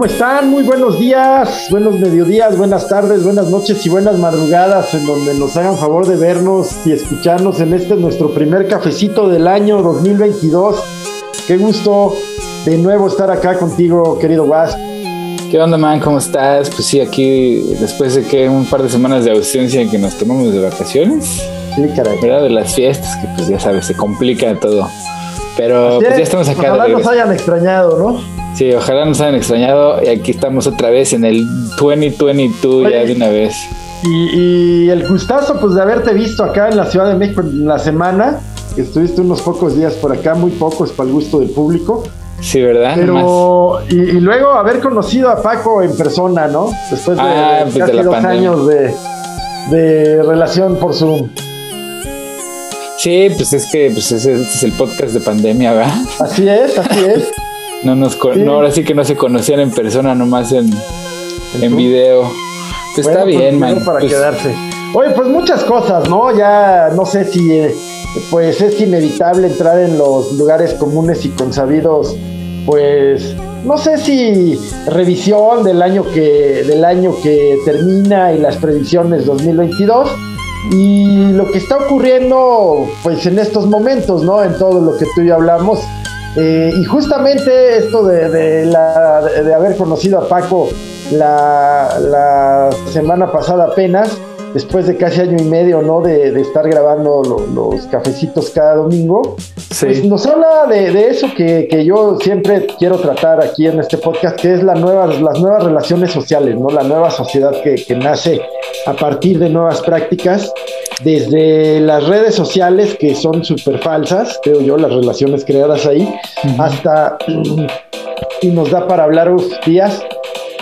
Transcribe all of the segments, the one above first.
¿Cómo están? Muy buenos días, buenos mediodías, buenas tardes, buenas noches y buenas madrugadas en donde nos hagan favor de vernos y escucharnos en este nuestro primer cafecito del año 2022. Qué gusto de nuevo estar acá contigo, querido Wasp. ¿Qué onda, man? ¿Cómo estás? Pues sí, aquí después de que un par de semanas de ausencia en que nos tomamos de vacaciones. Sí, caray. ¿Verdad? De las fiestas, que pues ya sabes, se complica todo. Pero pues ya estamos acá. Ojalá nos hayan extrañado, ¿no? Sí, ojalá nos hayan extrañado. Y aquí estamos otra vez en el 2022 ya de una vez. Y, y, el gustazo, pues, de haberte visto acá en la Ciudad de México en la semana. Estuviste unos pocos días por acá, muy pocos para el gusto del público. Sí, ¿verdad? Pero, y, y, luego haber conocido a Paco en persona, ¿no? Después de ah, pues casi de dos pandemia. años de, de relación por Zoom. Sí, pues es que pues ese, ese es el podcast de pandemia, ¿verdad? Así es, así es. No nos Sí. no, ahora sí que no se conocían en persona, nomás en, en Zoom. video. Pues Bueno, está pues, bien, man. Para Pues, quedarse. Oye, pues muchas cosas, ¿no? Ya no sé si, eh, pues es inevitable entrar en los lugares comunes y consabidos, pues no sé si revisión del año que del año que termina y las previsiones 2022 y lo que está ocurriendo, pues en estos momentos, ¿no? En todo lo que tú y yo hablamos. Eh, y justamente esto de, de la- de haber conocido a Paco la, la semana pasada apenas, después de casi año y medio, ¿no? De, de estar grabando lo- los cafecitos cada domingo, sí. pues nos habla de, de eso que, que yo siempre quiero tratar aquí en este podcast, que es la nueva, las nuevas relaciones sociales, ¿no? La nueva sociedad que, que nace a partir de nuevas prácticas, desde las redes sociales, que son súper falsas, creo yo, las relaciones creadas ahí, hasta, y nos da para hablar uf, días,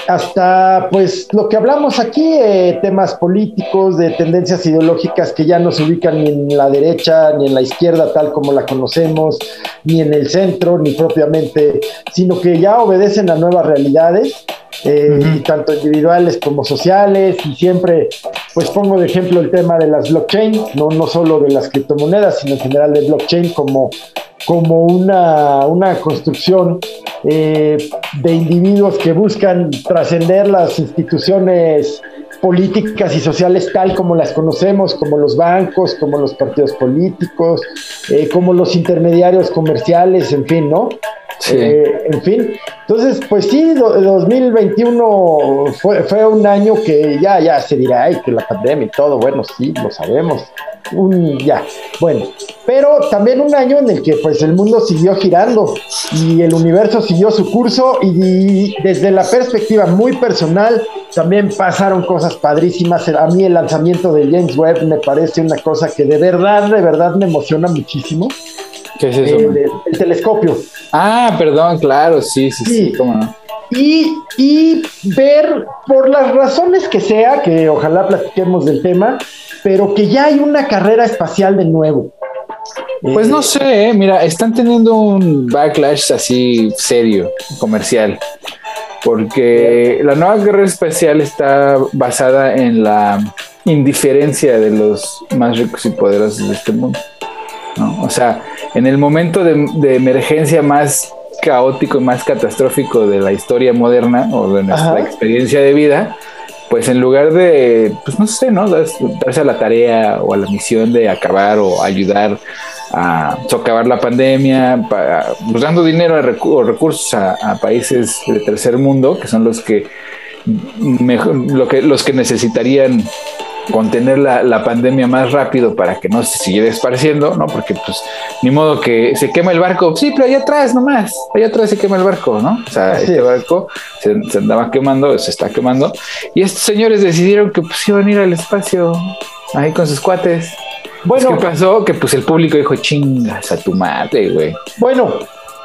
hasta pues lo que hablamos aquí, eh, temas políticos, de tendencias ideológicas que ya no se ubican ni en la derecha ni en la izquierda tal como la conocemos, ni en el centro, ni propiamente, sino que ya obedecen a nuevas realidades. eh, tanto individuales como sociales y siempre pues pongo de ejemplo el tema de las blockchain no no solo de las criptomonedas sino en general de blockchain como como una, una construcción eh, de individuos que buscan trascender las instituciones políticas y sociales tal como las conocemos, como los bancos, como los partidos políticos, eh, como los intermediarios comerciales, en fin, ¿no? Sí. Eh, en fin, entonces, pues sí, do- 2021 fue, fue un año que ya, ya se dirá, ay, que la pandemia y todo, bueno, sí, lo sabemos, un, ya, bueno, pero también un año en el que pues el mundo siguió girando y el universo siguió su curso y, desde la perspectiva muy personal también pasaron cosas padrísimas. A mí el lanzamiento de James Webb me parece una cosa que de verdad, de verdad me emociona muchísimo. ¿Qué es eso? El, man? el telescopio. Ah, perdón, claro, sí, sí, sí, Sí. cómo no. y, y ver por las razones que sea, que ojalá platiquemos del tema, pero que ya hay una carrera espacial de nuevo. Pues Eh, no sé, eh, mira, están teniendo un backlash así serio, comercial, porque la nueva guerra espacial está basada en la indiferencia de los más ricos y poderosos de este mundo. ¿no? O sea, en el momento de, de emergencia más caótico y más catastrófico de la historia moderna o de nuestra Ajá. experiencia de vida, pues en lugar de, pues no sé, ¿no? Darse a la tarea o a la misión de acabar o ayudar a socavar la pandemia, pa- pues dando dinero o recursos a, a países de tercer mundo, que son los que, mejor, lo que, los que necesitarían contener la, la pandemia más rápido para que no se siguiera esparciendo, ¿no? Porque pues ni modo que se quema el barco, sí, pero allá atrás nomás, allá atrás se quema el barco, ¿no? O sea, este es. barco se, se andaba quemando, se está quemando, y estos señores decidieron que pues iban a ir al espacio ahí con sus cuates. Bueno, ¿Qué pasó? Que pues el público dijo, chingas a tu madre, güey. Bueno,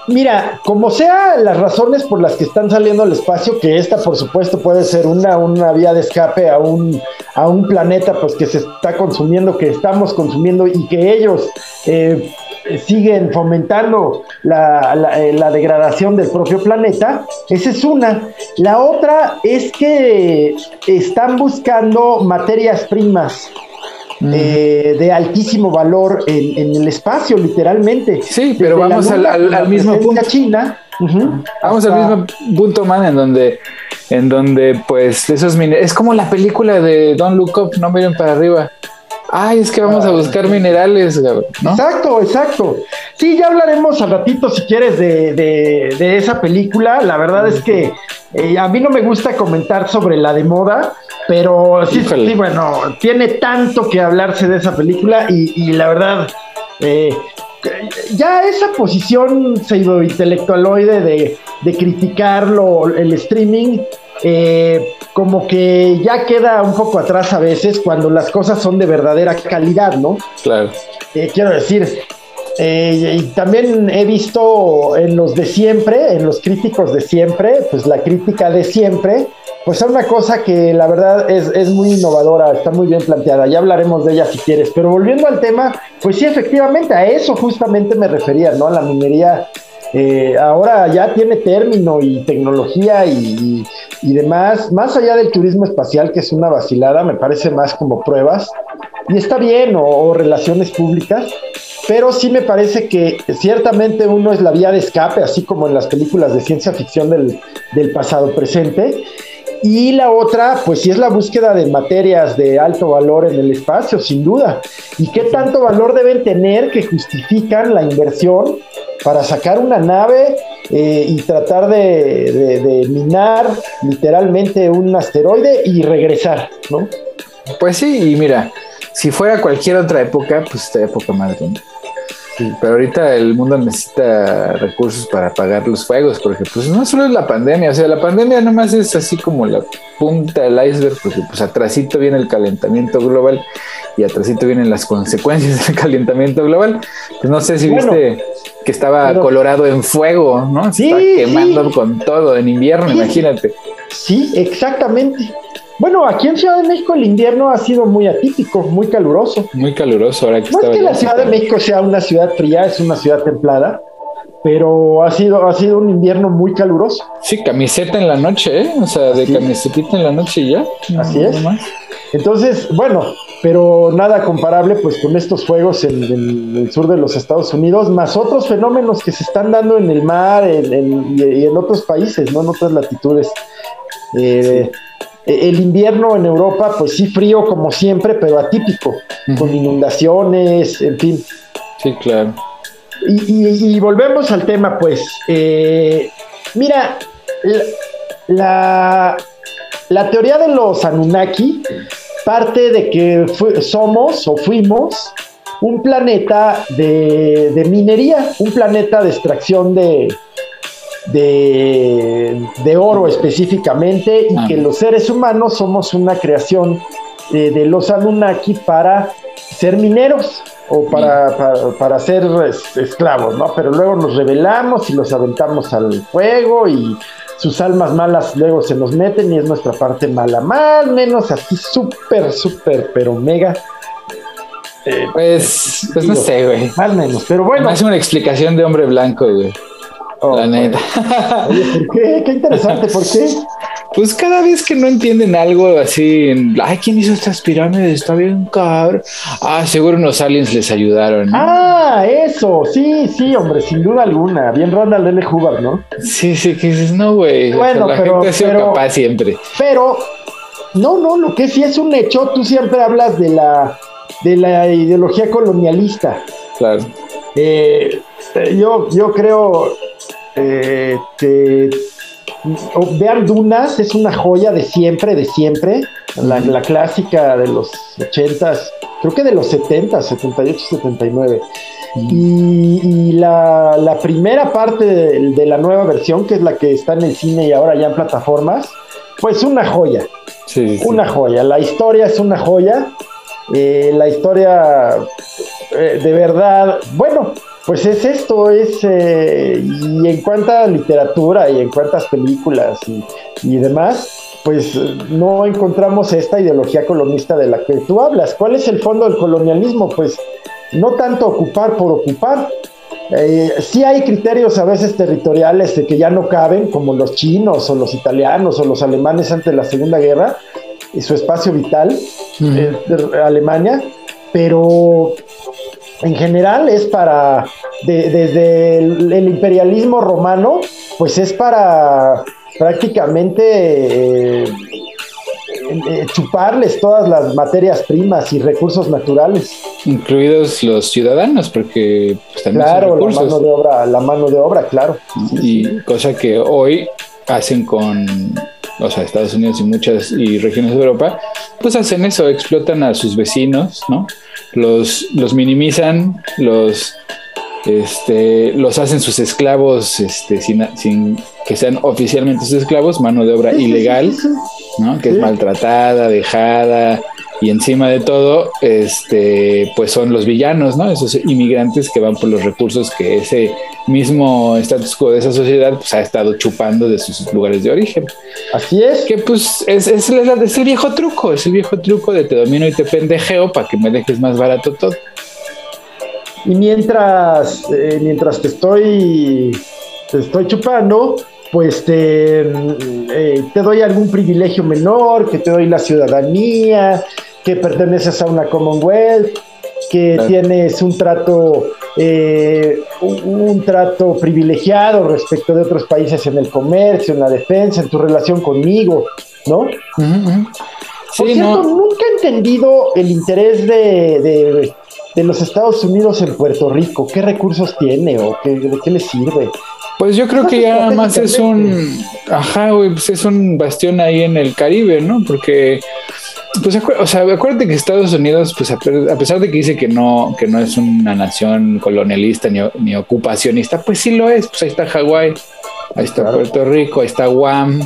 mira, como sea las razones por las que están saliendo al espacio, que esta por supuesto puede ser una, una vía de escape a un, a un planeta pues que se está consumiendo, que estamos consumiendo y que ellos eh, siguen fomentando la, la, eh, la degradación del propio planeta, esa es una. La otra es que están buscando materias primas eh, de altísimo valor en, en el espacio, literalmente. Sí, pero vamos al, mismo punto. China, Vamos al mismo punto, man, en donde, en donde, pues, esos minerales. Es como la película de Don't Look Up, no miren para arriba. Ay, es que vamos a buscar minerales, ¿no? Exacto, exacto. Sí, ya hablaremos al ratito, si quieres, de, de, esa película. La verdad es que eh, a mí no me gusta comentar sobre la de moda, pero sí, sí, bueno, tiene tanto que hablarse de esa película y, y la verdad, eh, ya esa posición pseudo-intelectualoide de, de criticarlo, el streaming, eh, como que ya queda un poco atrás a veces cuando las cosas son de verdadera calidad, ¿no? Claro. Eh, quiero decir, eh, y también he visto en los de siempre, en los críticos de siempre, pues la crítica de siempre, pues es una cosa que la verdad es, es, muy innovadora, está muy bien planteada, ya hablaremos de ella si quieres, pero volviendo al tema, pues sí, efectivamente, a eso justamente me refería, ¿no? A la minería. Eh, ahora ya tiene término y tecnología y, y, demás, más allá del turismo espacial, que es una vacilada, me parece más como pruebas, y está bien, o relaciones públicas, pero sí me parece que ciertamente uno es la vía de escape, así como en las películas de ciencia ficción del, del pasado presente, y la otra, pues sí es la búsqueda de materias de alto valor en el espacio, sin duda. ¿Y qué tanto valor deben tener que justifican la inversión para sacar una nave eh, y tratar de, de, minar literalmente un asteroide y regresar, ¿no? Pues sí, y mira, si fuera cualquier otra época, pues esta época madre. Pero ahorita el mundo necesita recursos para pagar los fuegos, porque pues no solo es la pandemia, o sea, la pandemia nomás es así como la punta del iceberg, porque pues atrasito viene el calentamiento global y atrasito vienen las consecuencias del calentamiento global. Pues no sé si viste que estaba colorado en fuego, ¿no? sí, quemando con todo en invierno, imagínate. Sí, exactamente. Bueno, aquí en Ciudad de México el invierno ha sido muy atípico, muy caluroso. Muy caluroso ahora que No es que la Ciudad de México sea una ciudad fría, es una ciudad templada, pero ha sido, ha sido un invierno muy caluroso. Sí, camiseta en la noche, ¿eh? O sea, de camisetita en la noche y ya. Así es. Entonces, bueno, pero nada comparable pues con estos fuegos en, el sur de los Estados Unidos, más otros fenómenos que se están dando en el mar y en otros países, ¿no? En otras latitudes. Eh, eh, el invierno en Europa, pues sí, frío como siempre, pero atípico, con inundaciones, en fin. Sí, claro. Y, volvemos al tema, pues. Eh, mira, la, la, teoría de los Anunnaki parte de que somos o fuimos un planeta de, de minería, un planeta de extracción de, de, oro específicamente y que los seres humanos somos una creación eh, de los Anunnaki para ser mineros o para, para, ser esclavos, ¿no? Pero luego nos rebelamos y los aventamos al fuego y sus almas malas luego se nos meten y es nuestra parte mala, más menos así súper, súper, pero mega. Eh, pues, pues no sé, güey. Más menos, pero bueno. Es una explicación de hombre blanco, güey. Oh, la neta. Oye, ¿por qué? Qué interesante, ¿por qué? Pues cada vez que no entienden algo así, ay, ¿quién hizo estas pirámides? Está bien cabrón. Ah, seguro unos aliens les ayudaron. Ah, eso, sí, sí, hombre, sin duda alguna. Bien Ronald L. Hubbard, ¿no? Sí, sí, que dices, no, güey. Bueno, la pero, gente ha sido capaz siempre. Pero, no, no, lo que sí es un hecho, tú siempre hablas de la, de la ideología colonialista. Claro. Eh, yo, yo creo eh, vean Dunas, es una joya de siempre, de siempre. La, clásica de los 80 creo que de los 70, 78, 79. Y, la, primera parte de, la nueva versión, que es la que está en el cine y ahora ya en plataformas, pues una joya. una joya. La historia es una joya. Eh, la historia, eh, de verdad, bueno, pues es esto, es, eh, y en cuanta literatura y en cuantas películas y, demás, pues no encontramos esta ideología colonista de la que tú hablas. ¿Cuál es el fondo del colonialismo? Pues no tanto ocupar por ocupar. Eh, sí hay criterios a veces territoriales de que ya no caben, como los chinos o los italianos o los alemanes ante la Segunda Guerra, y su espacio vital, eh, Alemania, pero en general es para, desde el, imperialismo romano, pues es para prácticamente... Eh, eh, chuparles todas las materias primas y recursos naturales. Incluidos los ciudadanos, porque pues, también claro, la mano de obra, la mano de obra, claro. Y cosa que hoy hacen con o sea, Estados Unidos y muchas y regiones de Europa, pues hacen eso, explotan a sus vecinos, ¿no? Los, los minimizan, los, este, los hacen sus esclavos este, sin, sin que sean oficialmente sus esclavos, mano de obra ilegal, ¿no? Que es maltratada, dejada, y encima de todo, este, pues son los villanos, ¿no? Esos inmigrantes que van por los recursos que ese mismo status quo de esa sociedad pues, ha estado chupando de sus lugares de origen. Así es. Que pues es, es, es el viejo truco, es el viejo truco de te domino y te pendejeo para que me dejes más barato todo. Y mientras, eh, mientras te estoy, te estoy chupando, pues te, eh, te doy algún privilegio menor, que te doy la ciudadanía, que perteneces a una Commonwealth, que tienes un trato, eh, un, trato privilegiado respecto de otros países en el comercio, en la defensa, en tu relación conmigo, ¿no? Por cierto, nunca he entendido el interés de, los Estados Unidos en Puerto Rico. ¿Qué recursos tiene o qué, de qué le sirve? Pues yo creo que ya más es un, ajá, pues es un bastión ahí en el Caribe, ¿no? Porque pues o sea, acuérdate que Estados Unidos, pues a, pesar de que dice que no, que no es una nación colonialista ni, ocupacionista, pues sí lo es. Pues ahí está Hawái, ahí está Puerto Rico, ahí está Guam,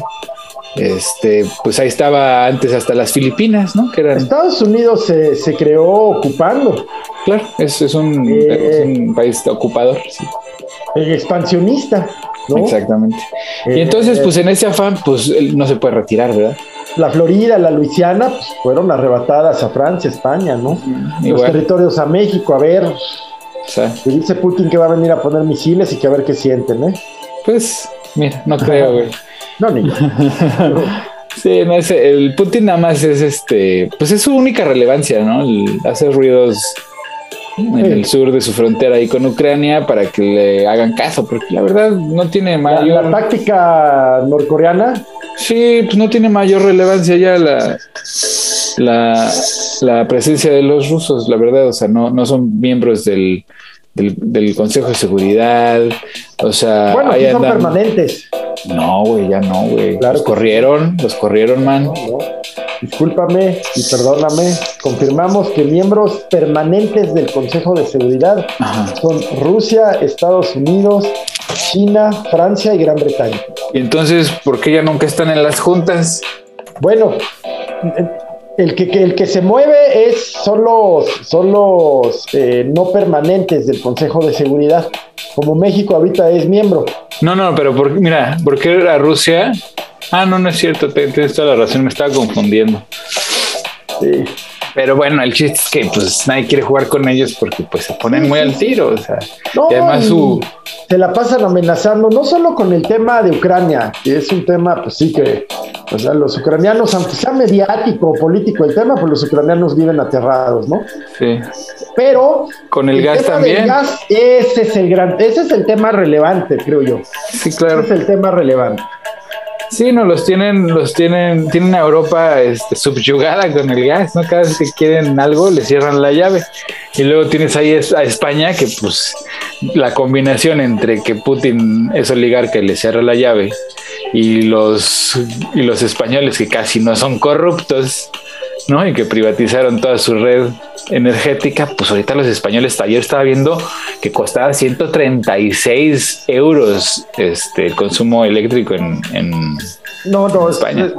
este, pues ahí estaba antes hasta las Filipinas, ¿no? Que eran... Estados Unidos se, creó ocupando. Claro, es, es, un, eh, país ocupador, sí. Expansionista, ¿no? Exactamente. y entonces, pues en ese afán, pues no se puede retirar, ¿verdad? la Florida, la Luisiana, pues, fueron arrebatadas a Francia, España, ¿no? Mm, Los territorios a México, a ver. dice Putin que va a venir a poner misiles y que a ver qué sienten, ¿eh? Pues, mira, no creo, güey. no, ni Sí, no es, el Putin nada más es este, pues es su única relevancia, ¿no? hace ruidos en el sur de su frontera ahí con Ucrania para que le hagan caso, porque la verdad no tiene mayor... La, táctica norcoreana. Sí, pues no tiene mayor relevancia ya la, la, presencia de los rusos, la verdad, o sea, no, no son miembros del, del, Consejo de Seguridad, o sea... Bueno, son permanentes. No, güey, ya no, güey. los corrieron, los corrieron, man. Discúlpame y perdóname. Confirmamos que miembros permanentes del Consejo de Seguridad son Rusia, Estados Unidos, China, Francia y Gran Bretaña. ¿Y entonces por qué ya nunca están en las juntas? Bueno, el que, el que se mueve es, son los, son los eh, no permanentes del Consejo de Seguridad. Como México ahorita es miembro. No, no, pero por, mira, ¿por qué la Rusia? Ah, no, no es cierto, tienes toda la razón, me estaba confundiendo. Sí. Pero bueno, el chiste es que pues nadie quiere jugar con ellos porque pues se ponen muy al tiro, o sea, y además su... Se la pasan amenazando, no solo con el tema de Ucrania, que es un tema, pues sí que, o sea, los ucranianos, aunque sea mediático o político el tema, pues los ucranianos viven aterrados, ¿no? Sí. Pero... Con el, gas también. gas, ese es el gran, ese es el tema relevante, creo yo. Sí, claro. Ese es el tema relevante. Sí, no, los tienen, los tienen, tienen a Europa este, subyugada con el gas, ¿no? Cada vez que quieren algo le cierran la llave. Y luego tienes ahí a España que pues la combinación entre que Putin es oligarca y le cierra la llave y los, y los españoles que casi no son corruptos, ¿no? Y que privatizaron toda su red energética, pues ahorita los españoles, ayer estaba viendo que costaba 136 euros este, el consumo eléctrico en, España.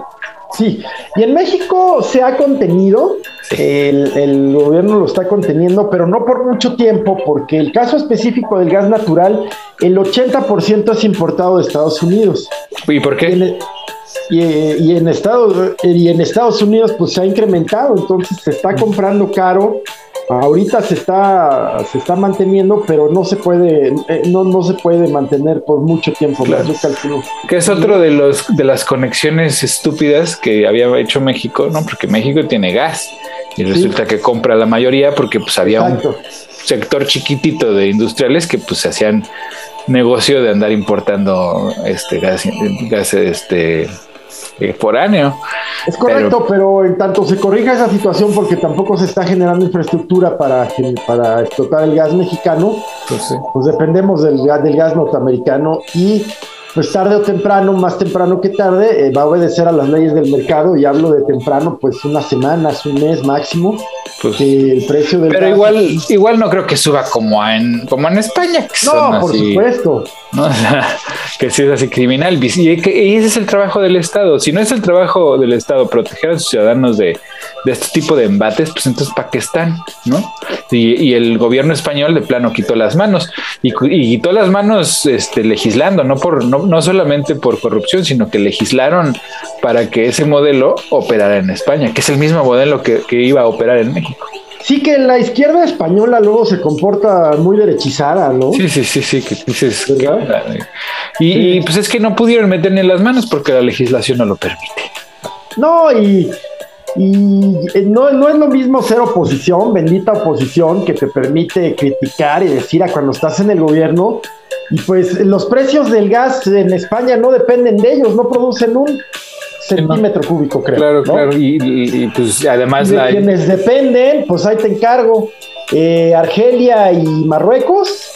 sí, y en México se ha contenido, el, el, gobierno lo está conteniendo, pero no por mucho tiempo, porque el caso específico del gas natural, el 80% es importado de Estados Unidos. ¿Y por qué? Y, en Estados, y en Estados Unidos pues se ha incrementado, entonces se está comprando caro. Ahorita se está, se está manteniendo, pero no se puede, eh, no, no se puede mantener por mucho tiempo. Que es otro de los de las conexiones estúpidas que había hecho México, ¿no? Porque México tiene gas Y resulta que compra la mayoría porque pues había un sector chiquitito de industriales que pues hacían negocio de andar importando este gas, gas este eh, foráneo. Es correcto, pero, en tanto se corrija esa situación porque tampoco se está generando infraestructura para, para explotar el gas mexicano, pues, pues dependemos del, del gas norteamericano y pues tarde o temprano, más temprano que tarde, eh, va a obedecer a las leyes del mercado y hablo de temprano, pues unas semanas, un mes máximo, pues, el precio del Pero igual, igual no creo que suba como en, como en España. no, por supuesto. que sí es así criminal. Y, ese es el trabajo del Estado. Si no es el trabajo del Estado proteger a sus ciudadanos de, este tipo de embates, pues entonces ¿para qué están? ¿no? Y, el gobierno español de plano quitó las manos. Y, quitó las manos este, legislando, no, por, no, no solamente por corrupción, sino que legislaron para que ese modelo operara en España, que es el mismo modelo que, que iba a operar en México. Sí, que la izquierda española luego se comporta muy derechizada, ¿no? Sí, sí, sí, sí, que dices. y, pues es que no pudieron meter ni las manos porque la legislación no lo permite. No, y, y eh, no, no es lo mismo ser oposición, bendita oposición, que te permite criticar y decir a cuando estás en el gobierno. Y pues los precios del gas en España no dependen de ellos, no producen un centímetro cúbico, creo. Claro, claro. Y, pues además. de quienes dependen, pues ahí te encargo. Eh, Argelia y Marruecos.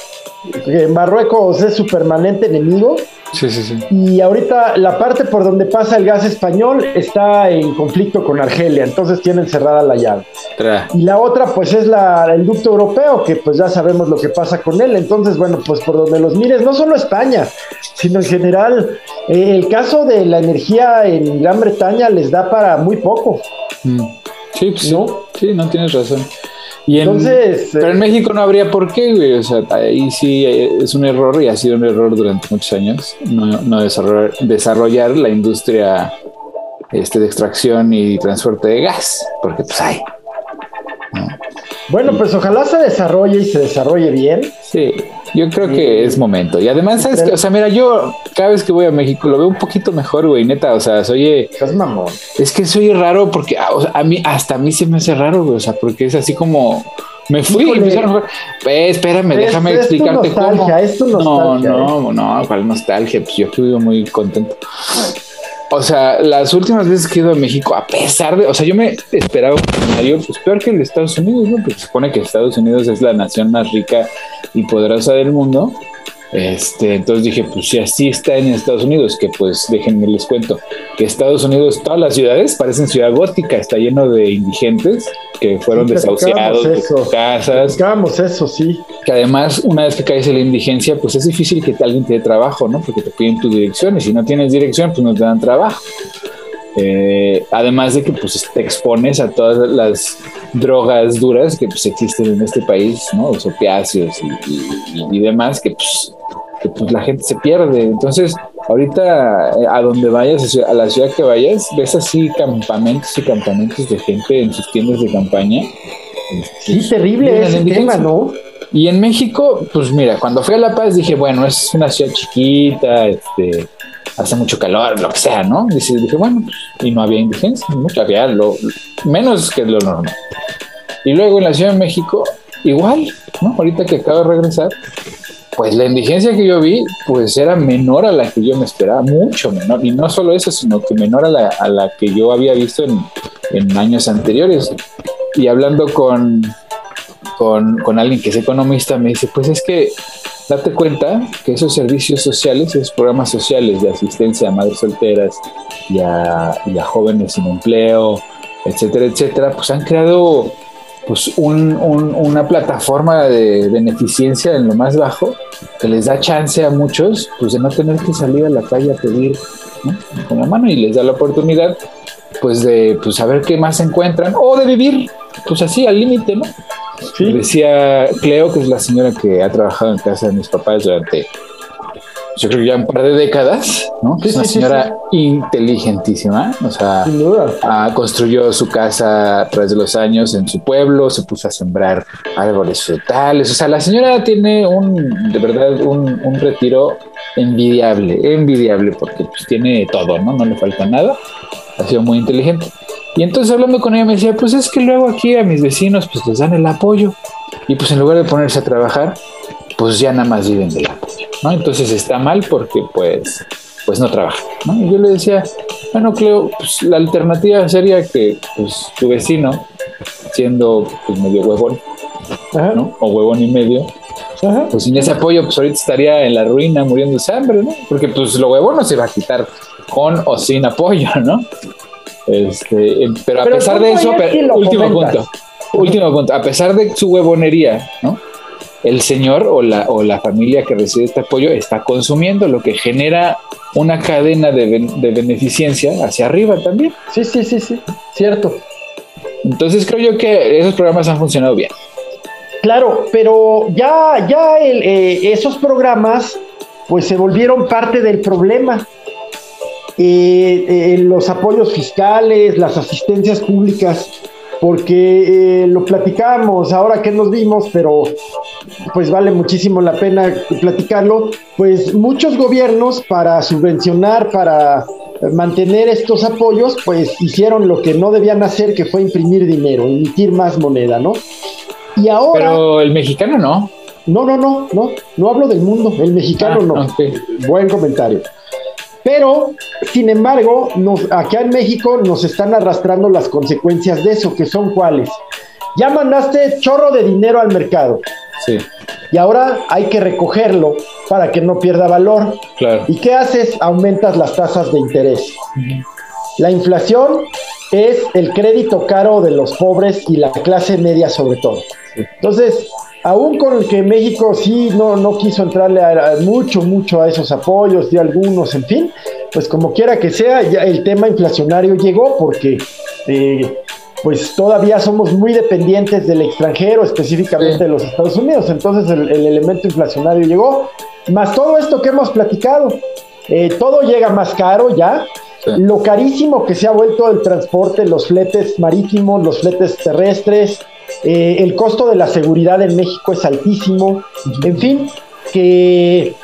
Marruecos es su permanente enemigo. Sí, sí, sí. Y ahorita la parte por donde pasa el gas español está en conflicto con Argelia, entonces tienen cerrada la llave. Y la otra, pues es la, el ducto europeo, que pues ya sabemos lo que pasa con él. Entonces, bueno, pues por donde los mires, no solo España, sino en general, eh, el caso de la energía en Gran Bretaña les da para muy poco. Mm. Sí, pues ¿no? sí, no tienes razón. Y Entonces, pero en eh, México no habría por qué, güey. O sea, ahí sí eh, es un error y ha sido un error durante muchos años no, desarrollar, desarrollar, la industria este, de extracción y transporte de gas, porque pues hay. Bueno, pues ojalá se desarrolle y se desarrolle bien. Sí, yo creo que es momento. Y además, ¿sabes que O sea, mira, yo cada vez que voy a México lo veo un poquito mejor, güey, neta. O sea, soy. Es mamón. Es que soy raro porque ah, a mí, hasta a mí se me hace raro, güey. O sea, porque es así como. Me fui y empezaron a eh, espérame, déjame explicarte cómo. no, no, ¿eh? no, ¿cuál nostalgia? Pues yo estuve muy contento. O sea, las últimas veces que he ido a México, a pesar de, o sea, yo me esperaba un escenario pues peor que el Estados Unidos, ¿no? Porque se supone que Estados Unidos es la nación más rica y poderosa del mundo. Este, entonces dije, pues si así está en Estados Unidos, que pues déjenme les cuento, que Estados Unidos, todas las ciudades parecen ciudad gótica, está lleno de indigentes que fueron desahuciados de sus casas. eso, sí. Que además, una vez que caes en la indigencia, pues es difícil que alguien te dé trabajo, ¿no? Porque te piden tu dirección y si no tienes dirección, pues no te dan trabajo. Eh, además de que pues te expones a todas las drogas duras que pues existen en este país, ¿no? Los opiáceos y, demás, que pues, que pues la gente se pierde. Entonces, ahorita eh, a donde vayas, a la ciudad que vayas, ves así campamentos y campamentos de gente en sus tiendas de campaña. Sí, terrible ese tema, ¿no? Y en México, pues mira, cuando fui a La Paz dije, bueno, es una ciudad chiquita, este, hace mucho calor, lo que sea, ¿no? Y dije, bueno, y no había indigencia, mucho, había lo, menos que lo normal. Y luego en la Ciudad de México, igual, ¿no? Ahorita que acabo de regresar, pues la indigencia que yo vi, pues era menor a la que yo me esperaba, mucho menor. Y no solo eso, sino que menor a la, a la que yo había visto en, en años anteriores. Y hablando con, con, con alguien que es economista, me dice, pues es que date cuenta que esos servicios sociales, esos programas sociales de asistencia a madres solteras y a, jóvenes sin empleo, etcétera, etcétera, pues han creado pues una plataforma de beneficencia en lo más bajo que les da chance a muchos pues de no tener que salir a la calle a pedir con la mano y les da la oportunidad pues de pues saber qué más encuentran o de vivir pues así al límite, ¿no? Decía Cleo, que es la señora que ha trabajado en casa de mis papás durante, yo creo que ya un par de décadas, ¿no? es una señora inteligentísima, o sea, construyó su casa a través de los años en su pueblo, se puso a sembrar árboles frutales, o sea, la señora tiene un, de verdad, un, un retiro envidiable, envidiable, porque pues tiene todo, ¿no? No le falta nada, ha sido muy inteligente. Y entonces hablando con ella me decía, pues es que luego aquí a mis vecinos pues les dan el apoyo y pues en lugar de ponerse a trabajar, pues ya nada más viven del apoyo, ¿no? Entonces está mal porque pues, pues no trabajan, ¿no? Y yo le decía, bueno, Cleo, pues la alternativa sería que pues tu vecino, siendo pues medio huevón, ¿no? O huevón y medio, pues sin ese apoyo, pues ahorita estaría en la ruina muriéndose de hambre, ¿no? Porque pues lo huevón no se va a quitar con o sin apoyo, ¿no? Este, pero a pesar de eso, último punto, último punto, a pesar de su huevonería, ¿no? El señor o la, o la familia que recibe este apoyo está consumiendo, lo que genera una cadena de, de beneficencia hacia arriba también. Sí, sí, sí, sí, cierto. Entonces creo yo que esos programas han funcionado bien. Claro, pero ya, ya eh, esos programas pues se volvieron parte del problema. Eh, eh, los apoyos fiscales, las asistencias públicas, porque lo platicamos ahora que nos vimos, pero pues vale muchísimo la pena platicarlo, pues muchos gobiernos para subvencionar, para mantener estos apoyos, pues hicieron lo que no debían hacer, que fue imprimir dinero, emitir más moneda, ¿no? Y ahora. Pero el mexicano no. No, no, no, no. No hablo del mundo. El mexicano ah, no. Buen comentario. Pero, sin embargo, nos, acá en México nos están arrastrando las consecuencias de eso, que son cuáles. Ya mandaste chorro de dinero al mercado. Sí. Y ahora hay que recogerlo para que no pierda valor. Claro. ¿Y qué haces? Aumentas las tasas de interés. La inflación es el crédito caro de los pobres y la clase media sobre todo. Entonces, aún con el que México sí no, no quiso entrarle mucho, mucho a esos apoyos de algunos, en fin, pues como quiera que sea, ya el tema inflacionario llegó porque eh, pues todavía somos muy dependientes del extranjero, específicamente de los Estados Unidos. Entonces el, elemento inflacionario llegó, más todo esto que hemos platicado. Eh, todo llega más caro ya, lo carísimo que se ha vuelto el transporte, los fletes marítimos, los fletes terrestres, eh, el costo de la seguridad en México es altísimo, en fin, que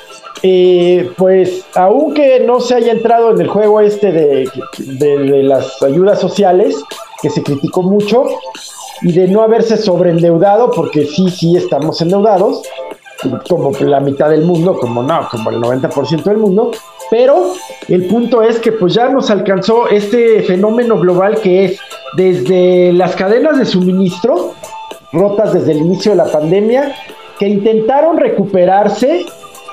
eh, pues aunque no se haya entrado en el juego este de, de, las ayudas sociales, que se criticó mucho, y de no haberse sobreendeudado, porque sí, sí estamos endeudados, como la mitad del mundo, como no, como el 90% del mundo, pero el punto es que pues ya nos alcanzó este fenómeno global que es desde las cadenas de suministro, rotas desde el inicio de la pandemia, que intentaron recuperarse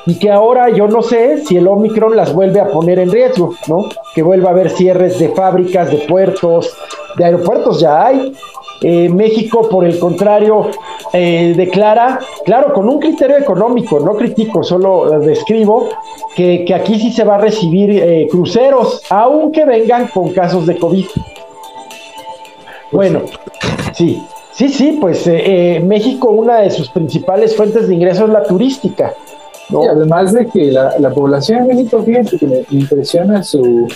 y que ahora yo no sé si el Omicron las vuelve a poner en riesgo, ¿no? Que vuelva a haber cierres de fábricas, de puertos, de aeropuertos ya hay, eh, México, por el contrario, eh, declara, claro, con un criterio económico, no critico, solo describo, que, aquí sí se va a recibir eh, cruceros, aunque vengan con casos de COVID. Bueno, sí, sí, sí, pues México, una de sus principales fuentes de ingresos es la turística. Además de que la, la población de México, fíjate que me impresiona su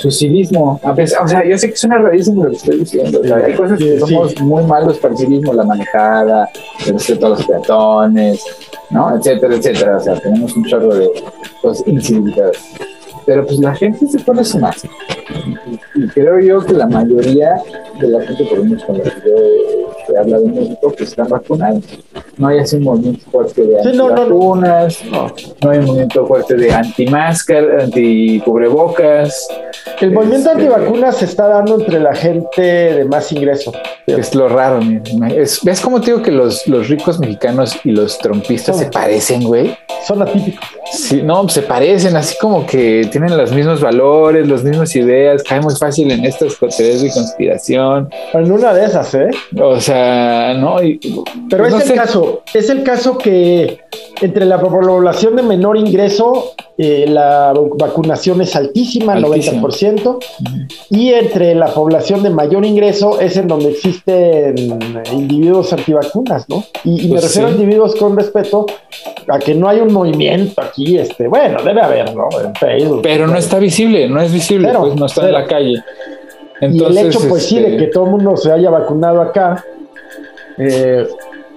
su civismo. o sea, yo sé que es una rarísimo lo que estoy diciendo. hay cosas que somos muy malos para el civismo, la manejada, el respeto a los peatones, ¿no? Etcétera, etcétera. O sea, tenemos un chorro de cosas incivilizadas. Pero pues la gente se pone su más. Y, creo yo que la mayoría de la gente, por lo menos con la que yo he, hablado en México, pues están vacunados. No hay así un movimiento fuerte de anti vacunas, no, no, hay un movimiento fuerte de anti-máscara, anti-cubrebocas. El movimiento este, antivacunas se está dando entre la gente de más ingreso. Es lo raro, ¿Ves cómo te digo que los, los ricos mexicanos y los trompistas se parecen, güey? Son atípicos. Sí, no, se parecen, así como que tienen los mismos valores, las mismas ideas, cae muy fácil en estas teorías de conspiración. En una de esas, ¿eh? O sea, no. Pero es el caso, es el caso que entre la población de menor ingreso, eh, la vacunación es altísima, altísima. 90%, y entre la población de mayor ingreso es en donde existen individuos antivacunas, ¿no? Y, me pues refiero a individuos con respeto a que no hay un movimiento aquí, este, bueno, debe haber, ¿no? En Facebook. Pero no está visible, no es visible, pues no está en la calle. Entonces, y el hecho, pues sí, de este que todo el mundo se haya vacunado acá, eh,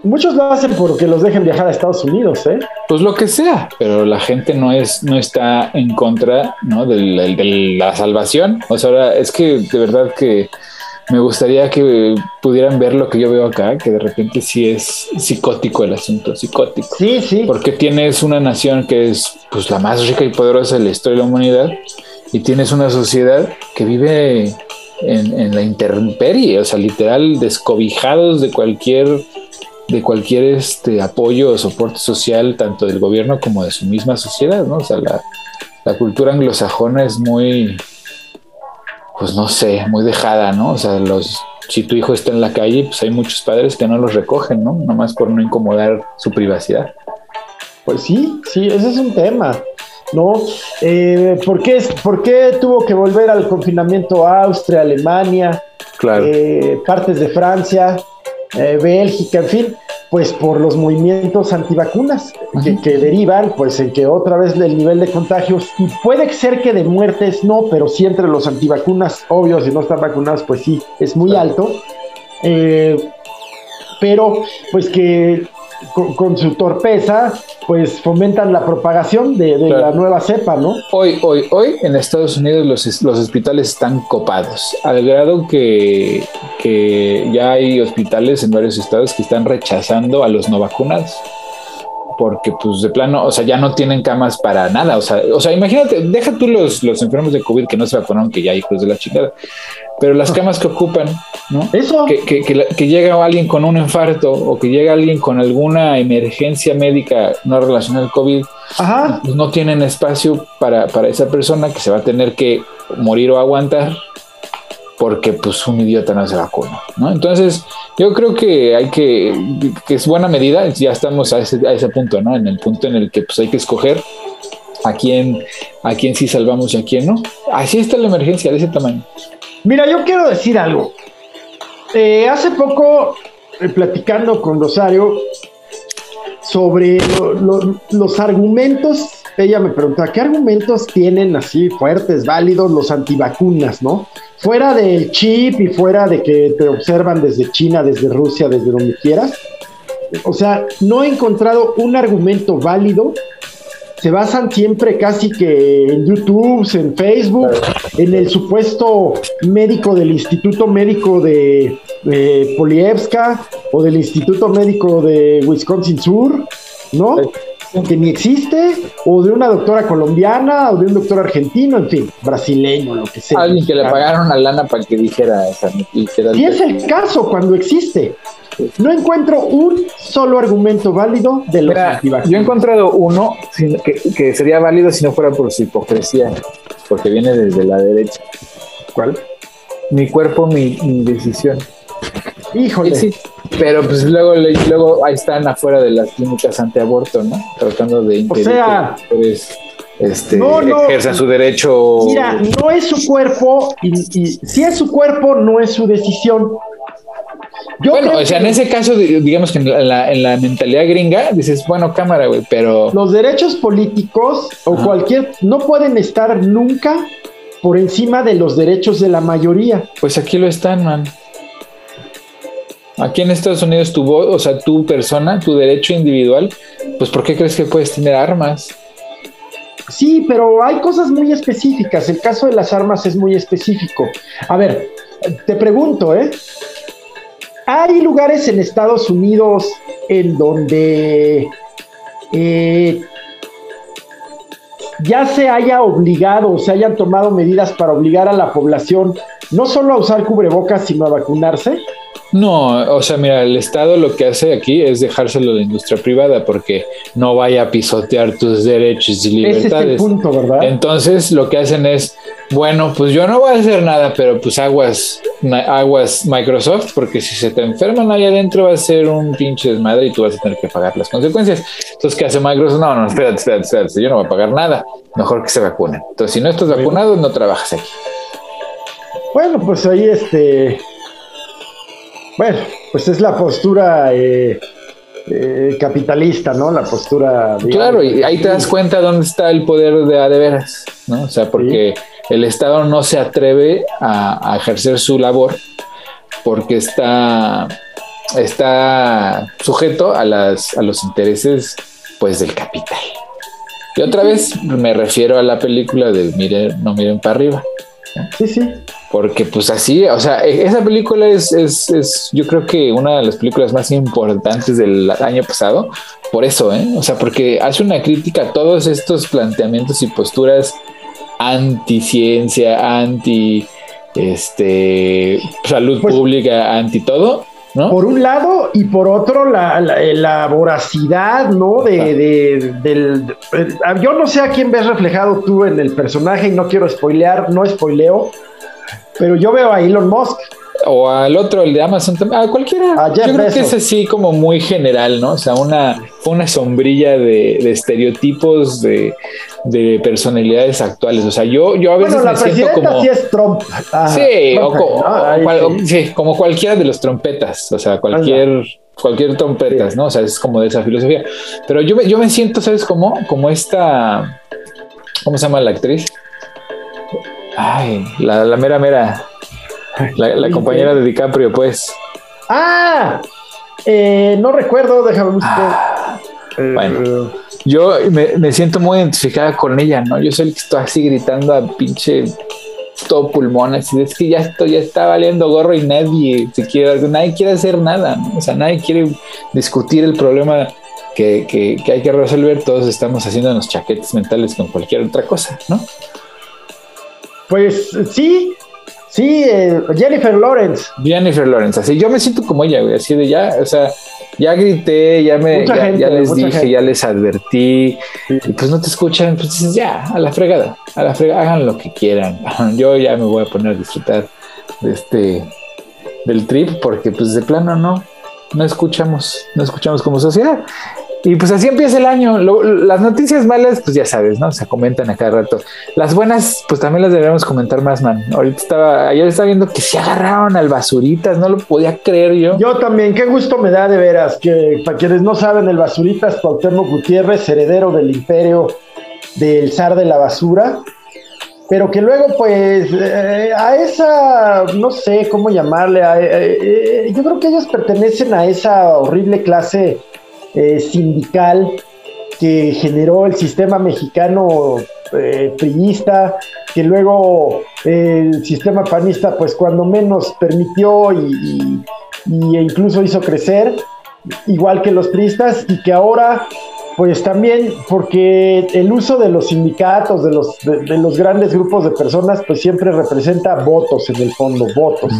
Muchos lo hacen porque los dejen viajar a Estados Unidos, ¿eh? Pues lo que sea, pero la gente no es, no está en contra, ¿no? De, la salvación. O sea, ahora es que de verdad que me gustaría que pudieran ver lo que yo veo acá, que de repente sí es psicótico el asunto, psicótico. Sí, sí. Porque tienes una nación que es pues la más rica y poderosa de la historia de la humanidad y tienes una sociedad que vive en, la intemperie, o sea, literal descobijados de cualquier de cualquier este apoyo o soporte social, tanto del gobierno como de su misma sociedad, ¿no? O sea, la, la cultura anglosajona es muy, pues no sé, muy dejada, ¿no? O sea, los, si tu hijo está en la calle, pues hay muchos padres que no los recogen, ¿no? Nomás por no incomodar su privacidad. Pues sí, sí, ese es un tema, ¿no? Eh, ¿por, qué, ¿Por qué tuvo que volver al confinamiento Austria, Alemania, claro. Eh, partes de Francia, eh, Bélgica, en fin? Pues por los movimientos antivacunas que, derivan pues en que otra vez el nivel de contagios y puede ser que de muertes no, pero sí entre los antivacunas, obvio, si no están vacunados pues sí, es muy alto. Eh, pero pues que con, su torpeza, pues fomentan la propagación de, la nueva cepa, ¿no? Hoy, hoy, hoy en Estados Unidos los, los hospitales están copados, al grado que, que ya hay hospitales en varios estados que están rechazando a los no vacunados porque pues de plano, o sea, ya no tienen camas para nada, o sea, o sea, imagínate, deja tú los, los enfermos de COVID que no se vacunaron, que ya hay hijos de la chingada, pero las camas que ocupan, ¿no? Eso. Que, que, que, llega alguien con un infarto o que llega alguien con alguna emergencia médica no relacionada al COVID, Pues no tienen espacio para, para esa persona que se va a tener que morir o aguantar porque pues un idiota no se vacuna, ¿no? Entonces, yo creo que hay que, que es buena medida, ya estamos a ese, a ese punto, ¿no? En el punto en el que pues hay que escoger a quién, a quién sí salvamos y a quién no. Así está la emergencia de ese tamaño. Mira, yo quiero decir algo. Eh, hace poco, eh, platicando con Rosario sobre los argumentos, ella me preguntaba, ¿qué argumentos tienen así fuertes, válidos los antivacunas, no? Fuera del chip y fuera de que te observan desde China, desde Rusia, desde donde quieras. O sea, no he encontrado un argumento válido se basan siempre casi que en YouTube, en Facebook, en el supuesto médico del Instituto Médico de, Polievska o del Instituto Médico de Wisconsin Sur, ¿no? Que ni existe, o de una doctora colombiana, o de un doctor argentino, en fin, brasileño, lo que sea. Alguien que le pagaron a lana para que dijera esa. Y es el caso cuando existe. No encuentro un solo argumento válido de los Yo he encontrado uno que, sería válido si no fuera por su hipocresía, porque viene desde la derecha. ¿Cuál? Mi cuerpo, mi, decisión. Híjole. Sí, pero pues luego, luego ahí están afuera de las clínicas antiaborto, ¿no? Tratando de impedir o sea, que este, ejerzan su derecho. Mira, no es su cuerpo, y si es su cuerpo, no es su decisión bueno, o sea, en ese caso, digamos que en la, mentalidad gringa, dices, bueno, cámara, güey, pero... Los derechos políticos o cualquier, no pueden estar nunca por encima de los derechos de la mayoría. Pues aquí lo están, man. Aquí en Estados Unidos tu voz, o sea, tu persona, tu derecho individual, pues ¿por qué crees que puedes tener armas? Sí, pero hay cosas muy específicas. El caso de las armas es muy específico. A ver, te pregunto, ¿eh? Hay lugares en Estados Unidos en donde eh, ya se haya obligado o se hayan tomado medidas para obligar a la población no solo a usar cubrebocas, sino a vacunarse. No, o sea, mira, el Estado lo que hace aquí es dejárselo a la industria privada porque no vaya a pisotear tus derechos y libertades. Ese es el punto, ¿verdad? Entonces, lo que hacen es, bueno, pues yo no voy a hacer nada, pero pues aguas, aguas Microsoft, porque si se te enferman ahí adentro va a ser un pinche desmadre y tú vas a tener que pagar las consecuencias. Entonces, ¿qué hace Microsoft? No, no, espérate, espérate, espérate, yo no voy a pagar nada. Mejor que se vacunen. Entonces, si no estás vacunado, no trabajas aquí. Bueno, pues ahí este bueno, pues es la postura eh, eh, capitalista, ¿no? La postura. claro, y ahí te das cuenta dónde está el poder de a de veras, ¿no? O sea, porque el Estado no se atreve a, ejercer su labor porque está, está sujeto a, las, a los intereses pues del capital. Y otra vez me refiero a la película de Miren, no miren para arriba. Sí, sí. Porque pues así, o sea, e, esa película es, es, es, yo creo que una de las películas más importantes del año pasado, por eso, ¿eh? O sea, porque hace una crítica a todos estos planteamientos y posturas anti ciencia, anti este salud pues pública, anti todo, ¿no? Por un lado, y por otro, la, la, voracidad, ¿no? De, de, del. yo no sé a quién ves reflejado tú en el personaje y no quiero spoilear, no spoileo, pero yo veo a Elon Musk. O al otro, el de Amazon, a cualquiera. yo creo que es así como muy general, ¿no? O sea, una, una sombrilla de, de estereotipos de, de, personalidades actuales. O sea, yo, yo a veces bueno, la me siento como. Sí, es Trump. sí, o, sí. como cualquiera de los trompetas. O sea, cualquier. Cualquier trompetas, ¿no? O sea, es como de esa filosofía. Pero yo me, yo me siento, ¿sabes cómo? Como esta. ¿Cómo se llama la actriz? Ay, la, la mera mera. La, compañera de DiCaprio, pues. Ah, eh, no recuerdo, déjame buscar. Ah, bueno, yo me, siento muy identificada con ella, ¿no? Yo soy el que estoy así gritando a pinche todo pulmón, así es que ya esto ya está valiendo gorro y nadie se quiere, nadie quiere hacer nada, ¿no? O sea, nadie quiere discutir el problema que, que, que hay que resolver, todos estamos haciendo los chaquetes mentales con cualquier otra cosa, ¿no? Pues sí, sí, eh, Jennifer Lawrence. Jennifer Lawrence, así yo me siento como ella, güey, así de ya, o sea, ya grité, ya me, ya, les dije, ya les advertí, y pues no te escuchan, pues dices, ya, a la fregada, a la fregada, hagan lo que quieran. Yo ya me voy a poner a disfrutar de este, del trip, porque pues de plano no, no escuchamos, no escuchamos como sociedad. Y pues así empieza el año. las noticias malas, pues ya sabes, ¿no? Se comentan a cada rato. Las buenas, pues también las debemos comentar más, man. Ahorita estaba, ayer estaba viendo que se agarraron al basuritas, no lo podía creer yo. Yo también, qué gusto me da de veras, que para quienes no saben, el basuritas Cuauhtémoc Gutiérrez, heredero del imperio del zar de la basura, pero que luego pues eh, a esa, no sé cómo llamarle, eh, eh, yo creo que ellos pertenecen a esa horrible clase eh, sindical que generó el sistema mexicano eh, priista, que luego el sistema panista, pues cuando menos permitió y, y, incluso hizo crecer, igual que los priistas, y que ahora pues también porque el uso de los sindicatos, de los, de, los grandes grupos de personas, pues siempre representa votos en el fondo, votos.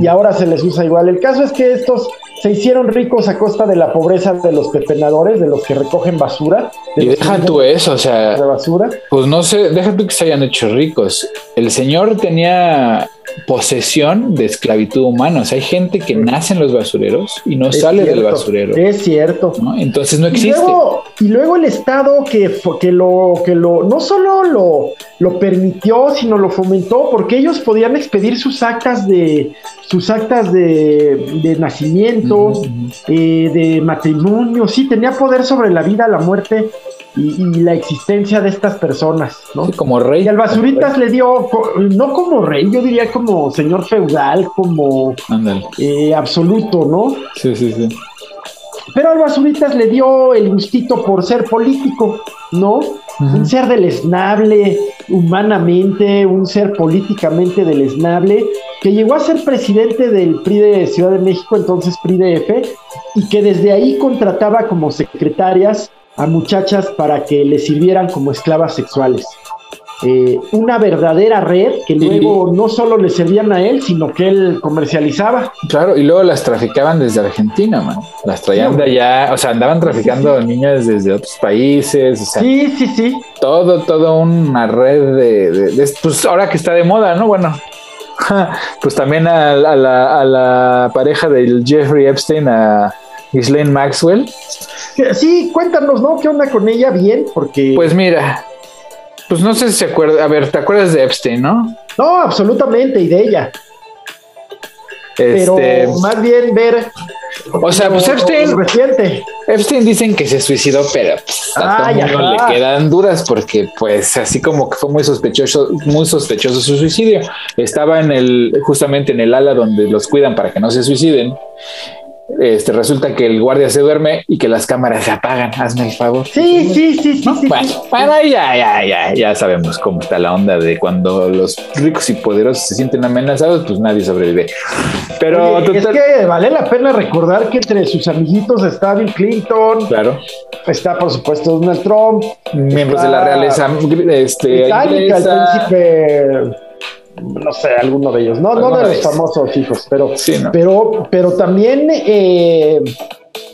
Y ahora se les usa igual. El caso es que estos se hicieron ricos a costa de la pobreza de los pepenadores, de los que recogen basura. Y deja tú eso, o sea, de basura. Pues no sé, deja tú que se hayan hecho ricos. El señor tenía posesión de esclavitud humana. O sea, hay gente que nace en los basureros y no sale del basurero. Es cierto. Entonces no existe. Y luego, el Estado que, que, lo, que lo, no solo lo, lo permitió, sino lo fomentó, porque ellos podían expedir sus actas de, sus actas de, nacimiento, eh, de matrimonio, sí, tenía poder sobre la vida, la muerte y, la existencia de estas personas, ¿no? como rey. Y al Basuritas le dio, no como rey, yo diría como señor feudal, como eh, absoluto, ¿no? Sí, sí, sí. Pero al Basuritas le dio el gustito por ser político, ¿no? Un ser deleznable humanamente, un ser políticamente deleznable, que llegó a ser presidente del PRI de Ciudad de México, entonces PRI de y que desde ahí contrataba como secretarias a muchachas para que le sirvieran como esclavas sexuales. Eh, una verdadera red que luego no solo le servían a él, sino que él comercializaba. Claro, y luego las traficaban desde Argentina, man. Las traían de allá, o sea, andaban traficando niñas desde otros países. sí, sí, sí. Todo, todo una red de, pues ahora que está de moda, ¿no? Bueno, pues también a, la, a la pareja del Jeffrey Epstein, a Ghislaine Maxwell. Sí, cuéntanos, ¿no? ¿Qué onda con ella? Bien, porque. Pues mira, pues no sé si se acuerda. A ver, ¿te acuerdas de Epstein, no? No, absolutamente, y de ella. Pero este, más bien ver. O sea, pues Epstein. Reciente. Epstein dicen que se suicidó, pero pues, a todo le quedan dudas porque, pues, así como que fue muy sospechoso, muy sospechoso su suicidio. Estaba en el, justamente en el ala donde los cuidan para que no se suiciden este, resulta que el guardia se duerme y que las cámaras se apagan. Hazme el favor. Sí, sí, sí, sí. bueno, ya, ya, ya, ya sabemos cómo está la onda de cuando los ricos y poderosos se sienten amenazados, pues nadie sobrevive. Pero es que vale la pena recordar que entre sus amiguitos está Bill Clinton. Claro. Está, por supuesto, Donald Trump. Miembros de la realeza este, el príncipe no sé, alguno de ellos, no, no de los famosos hijos, pero, pero, pero también eh,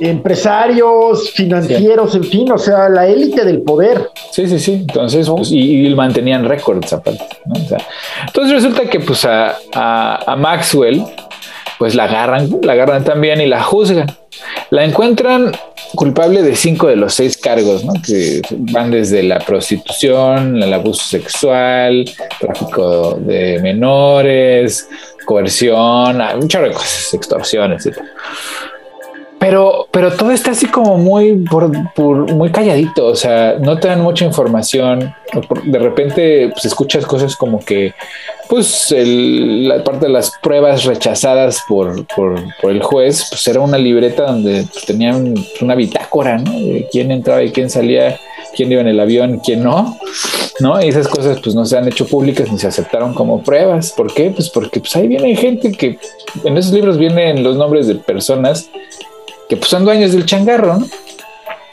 empresarios, financieros, en fin, o sea, la élite del poder. Sí, sí, sí. Entonces, pues, y, mantenían récords aparte. entonces resulta que pues a, a, Maxwell, pues la agarran, la agarran también y la juzgan. La encuentran culpable de cinco de los seis cargos, ¿no? que van desde la prostitución, el abuso sexual, tráfico de menores, coerción, muchas cosas, extorsión, etc. Pero, pero todo está así como muy, muy calladito, o sea, no te dan mucha información. De repente pues, escuchas cosas como que, pues, la parte de las pruebas rechazadas por, el juez, pues era una libreta donde pues, tenían una bitácora, ¿no? De quién entraba y quién salía, quién iba en el avión, quién no, ¿no? Y esas cosas, pues, no se han hecho públicas ni se aceptaron como pruebas. ¿Por qué? Pues porque pues, ahí viene gente que en esos libros vienen los nombres de personas que pues son dueños del changarro, ¿no?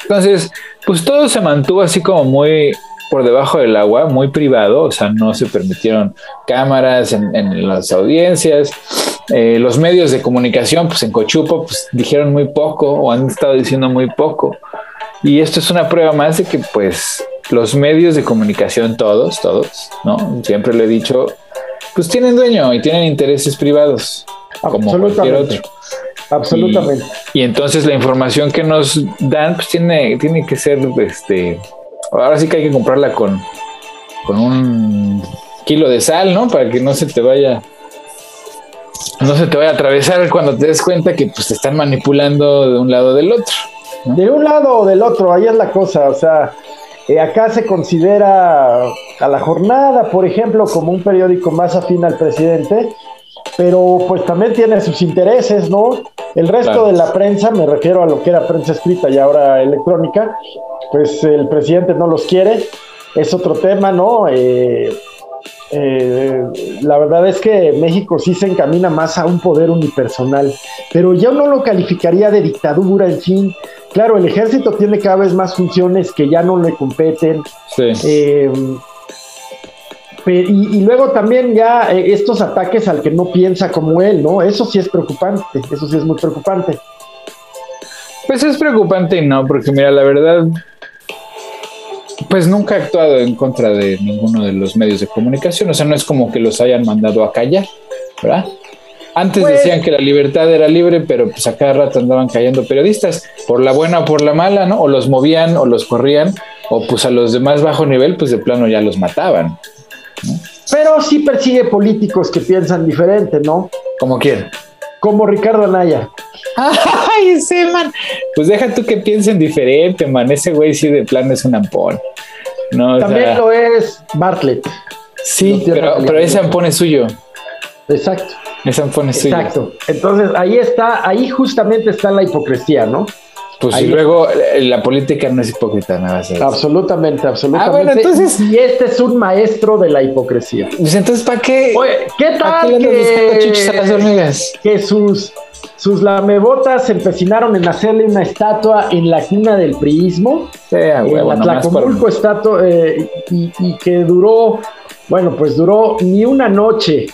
Entonces, pues todo se mantuvo así como muy por debajo del agua, muy privado, o sea, no se permitieron cámaras en, las audiencias. Eh, los medios de comunicación, pues en Cochupo, pues dijeron muy poco o han estado diciendo muy poco. Y esto es una prueba más de que, pues, los medios de comunicación, todos, todos, ¿no? Siempre lo he dicho, pues tienen dueño y tienen intereses privados, como cualquier otro. Absolutamente. Y, entonces la información que nos dan, pues tiene, tiene que ser, este, ahora sí que hay que comprarla con, con un kilo de sal, ¿no? Para que no se te vaya, no se te vaya a atravesar cuando te des cuenta que pues te están manipulando de un lado o del otro. De un lado o del otro, ahí es la cosa, o sea, eh, acá se considera a la jornada, por ejemplo, como un periódico más afín al presidente, pero pues también tiene sus intereses, ¿no? El resto de la prensa, me refiero a lo que era prensa escrita y ahora electrónica, pues el presidente no los quiere, es otro tema, ¿no? Eh, eh, la verdad es que México sí se encamina más a un poder unipersonal, pero yo no lo calificaría de dictadura, en fin. Claro, el ejército tiene cada vez más funciones que ya no le competen. Sí. Eh, y, luego también ya eh, estos ataques al que no piensa como él, ¿no? Eso sí es preocupante, eso sí es muy preocupante. Pues es preocupante y no, porque mira, la verdad, pues nunca ha actuado en contra de ninguno de los medios de comunicación, o sea, no es como que los hayan mandado a callar, ¿verdad? Antes pues decían que la libertad era libre, pero pues a cada rato andaban cayendo periodistas, por la buena o por la mala, ¿no? O los movían o los corrían, o pues a los de más bajo nivel, pues de plano ya los mataban. Pero sí persigue políticos que piensan diferente, ¿no? ¿Como quién? Como Ricardo Anaya. Ay, ese man. Pues deja tú que piensen diferente, man. Ese güey sí de plano es un ampón. No, También lo es Bartlett. Sí, pero, pero ese ampón es suyo. Exacto. Ese ampón es suyo. Exacto. Entonces ahí está, ahí justamente está la hipocresía, ¿no? Pues y luego eh, la política no es hipócrita, nada más. Absolutamente, absolutamente. Ah, bueno, entonces. Y este es un maestro de la hipocresía. Pues entonces, ¿para qué? Oye, ¿qué tal que, a las hormigas? que sus, sus lamebotas se empecinaron en hacerle una estatua en la cuna del priismo? Sí, huevo, en la Tlacomulco estatua, eh, y, y que duró, bueno, pues duró ni una noche.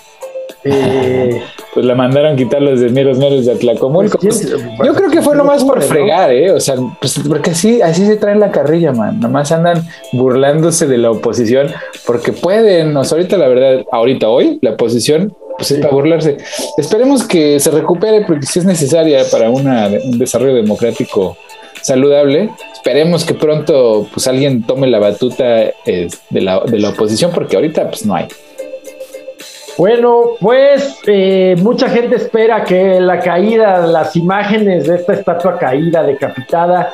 Eh, pues la mandaron quitar los desmieros meros de Atlacomulco. Pues, yo creo que fue nomás por fregar, ¿eh? O sea, pues porque así, así se traen la carrilla, man. Nomás andan burlándose de la oposición porque pueden. O sea, ahorita la verdad, ahorita hoy, la oposición pues es para burlarse. Esperemos que se recupere porque si es necesaria para una, un desarrollo democrático saludable. Esperemos que pronto pues alguien tome la batuta eh, de, la, de la oposición porque ahorita pues no hay. Bueno, pues eh, mucha gente espera que la caída, las imágenes de esta estatua caída, decapitada,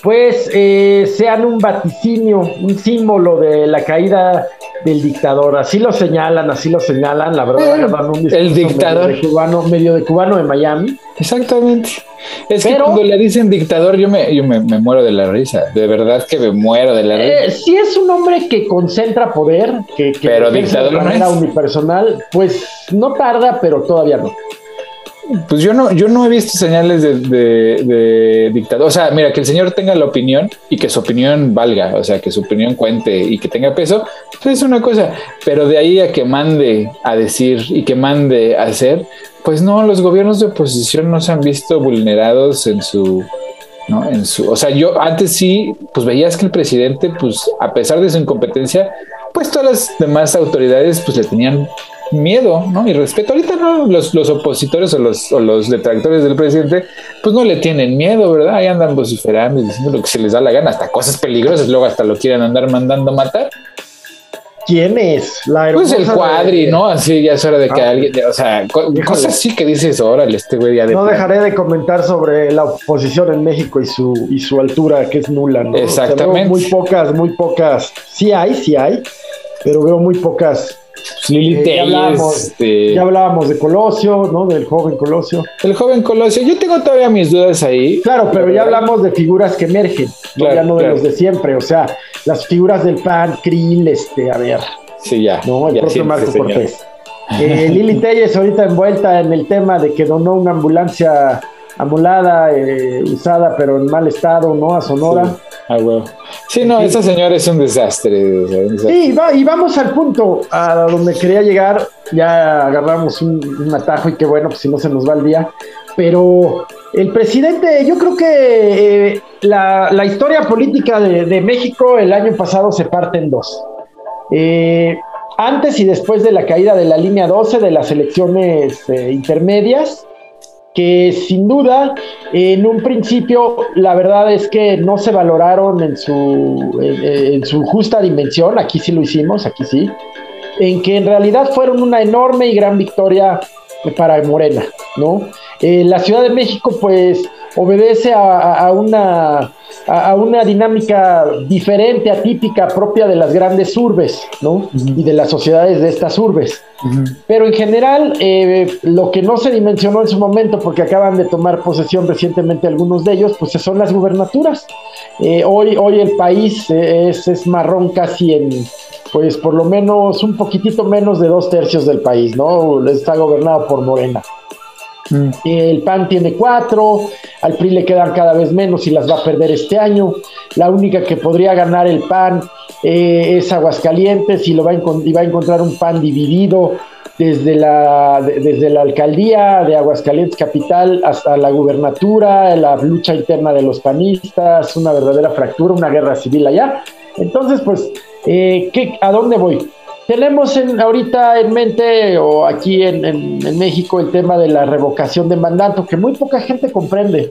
pues eh, sean un vaticinio, un símbolo de la caída del dictador. Así lo señalan, así lo señalan. La verdad, el dictador medio de cubano, medio de cubano de Miami. Exactamente. Es que cuando le dicen dictador, yo me, yo me, muero de la risa. De verdad que me muero de la risa. Eh, si es un hombre que concentra poder, que, que pero dictador de manera unipersonal, pues no tarda, pero todavía no. Pues yo no, yo no he visto señales de, dictador. O sea, mira, que el señor tenga la opinión y que su opinión valga, o sea, que su opinión cuente y que tenga peso, pues es una cosa. Pero de ahí a que mande a decir y que mande a hacer, pues no, los gobiernos de oposición no se han visto vulnerados en su, ¿no? En su, o sea, yo antes sí, pues veías que el presidente, pues a pesar de su incompetencia, pues todas las demás autoridades, pues le tenían miedo, ¿no? Y respeto. Ahorita no, los, los opositores o los, o los detractores del presidente, pues no le tienen miedo, ¿verdad? Ahí andan vociferando y diciendo lo que se les da la gana, hasta cosas peligrosas, luego hasta lo quieren andar mandando matar. ¿Quién es? La pues el cuadri, ¿no? Así ya es hora de que ah, alguien, o sea, cosas así que dices, órale, este güey ya de No dejaré de comentar sobre la oposición en México y su, y su altura, que es nula, ¿no? Exactamente. muy pocas, muy pocas, sí hay, sí hay, pero veo muy pocas Lili eh, ya, hablábamos, este, ya, hablábamos, de Colosio, ¿no? Del joven Colosio. El joven Colosio. Yo tengo todavía mis dudas ahí. Claro, pero ya hablamos de figuras que emergen, ya no de los de siempre. O sea, las figuras del PAN, Krill, este, a ver. Sí, ya. No, el propio Marco Cortés. Eh, Lili Telles ahorita envuelta en el tema de que donó una ambulancia amulada, eh, usada, pero en mal estado, ¿no? A Sonora. Ah, Sí, no, esa señora es un desastre. Sí, y vamos al punto a donde quería llegar. Ya agarramos un, atajo y qué bueno, pues si no se nos va el día. Pero el presidente, yo creo que eh, la, historia política de, México el año pasado se parte en dos. Eh, antes y después de la caída de la línea 12 de las elecciones eh, intermedias, que sin duda en un principio la verdad es que no se valoraron en su, en, su justa dimensión, aquí sí lo hicimos, aquí sí, en que en realidad fueron una enorme y gran victoria para Morena, ¿no? Eh, la Ciudad de México pues obedece a, una, a, una dinámica diferente, atípica, propia de las grandes urbes, ¿no? Y de las sociedades de estas urbes. Pero en general, eh, lo que no se dimensionó en su momento, porque acaban de tomar posesión recientemente algunos de ellos, pues son las gubernaturas. Eh, hoy, hoy el país es, es marrón casi en, pues por lo menos un poquitito menos de dos tercios del país, ¿no? Está gobernado por Morena. El PAN tiene cuatro, al PRI le quedan cada vez menos y las va a perder este año. La única que podría ganar el PAN eh, es Aguascalientes y, lo va a va a encontrar un PAN dividido desde la, desde la alcaldía de Aguascalientes Capital hasta la gubernatura, la lucha interna de los panistas, una verdadera fractura, una guerra civil allá. Entonces, pues, eh, ¿qué, ¿a dónde voy? Tenemos en, ahorita en mente o aquí en, México el tema de la revocación de mandato, que muy poca gente comprende.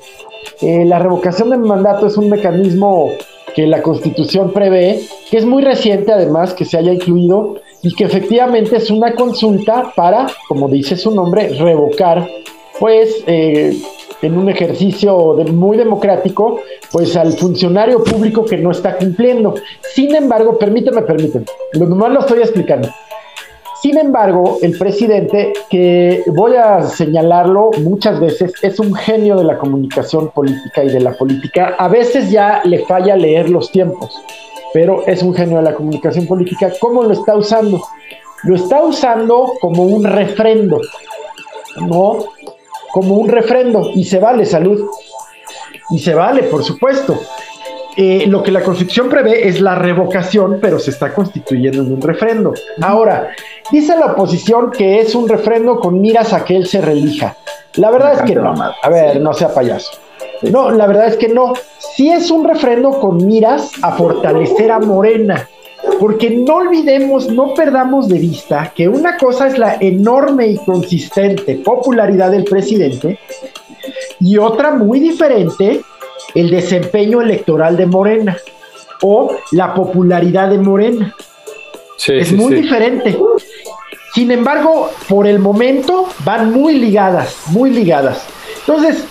Eh, la revocación de mandato es un mecanismo que la Constitución prevé, que es muy reciente además que se haya incluido y que efectivamente es una consulta para, como dice su nombre, revocar pues eh, en un ejercicio muy democrático, pues al funcionario público que no está cumpliendo. Sin embargo, permíteme, permíteme, lo nomás lo estoy explicando. Sin embargo, el presidente, que voy a señalarlo muchas veces, es un genio de la comunicación política y de la política. A veces ya le falla leer los tiempos, pero es un genio de la comunicación política. ¿Cómo lo está usando? Lo está usando como un refrendo, ¿no? Como un refrendo y se vale salud. Y se vale, por supuesto. Eh, lo que la Constitución prevé es la revocación, pero se está constituyendo en un refrendo. Ahora, dice la oposición que es un refrendo con miras a que él se relija. La verdad es que no. A ver, no sea payaso. No, la verdad es que no. Sí es un refrendo con miras a fortalecer a Morena. Porque no olvidemos, no perdamos de vista que una cosa es la enorme y consistente popularidad del presidente y otra muy diferente, el desempeño electoral de Morena o la popularidad de Morena. es muy diferente. Sin embargo, por el momento van muy ligadas, muy ligadas. Entonces,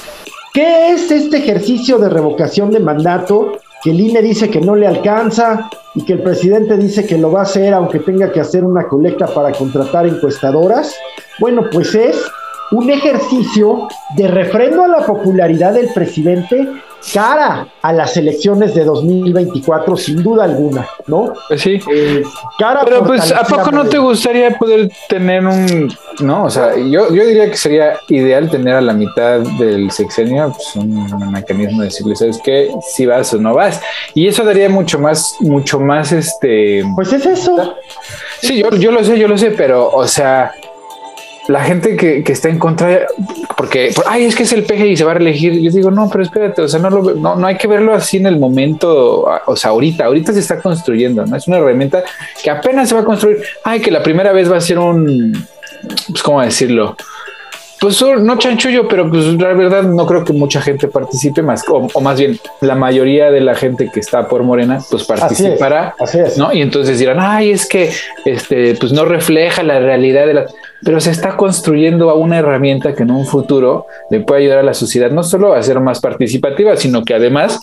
¿qué es este ejercicio de revocación de mandato? Que el INE dice que no le alcanza y que el presidente dice que lo va a hacer aunque tenga que hacer una colecta para contratar encuestadoras. Bueno, pues es un ejercicio de refrendo a la popularidad del presidente cara a las elecciones de 2024, sin duda alguna, ¿no? Pues sí. Eh, cara Pero pues, ¿a poco no te gustaría poder tener un, no? O sea, yo, yo diría que sería ideal tener a la mitad del sexenio pues, un, mecanismo de decirle, ¿sabes qué? Si vas o no vas. Y eso daría mucho más, mucho más, este... Pues es eso. Sí, yo, yo lo sé, yo lo sé, pero, o sea la gente que, está en contra, porque, ay, es que es el PG y se va a reelegir. Yo digo, no, pero espérate, o sea, no, lo, no, no hay que verlo así en el momento, o sea, ahorita, ahorita se está construyendo, ¿no? Es una herramienta que apenas se va a construir. Ay, que la primera vez va a ser un, pues, ¿cómo decirlo? Pues no chanchullo, pero pues la verdad no creo que mucha gente participe más, o, más bien la mayoría de la gente que está por Morena, pues participará, ¿no? Y entonces dirán, ay, es que este, pues no refleja la realidad de la pero se está construyendo a una herramienta que en un futuro le puede ayudar a la sociedad no solo a ser más participativa, sino que además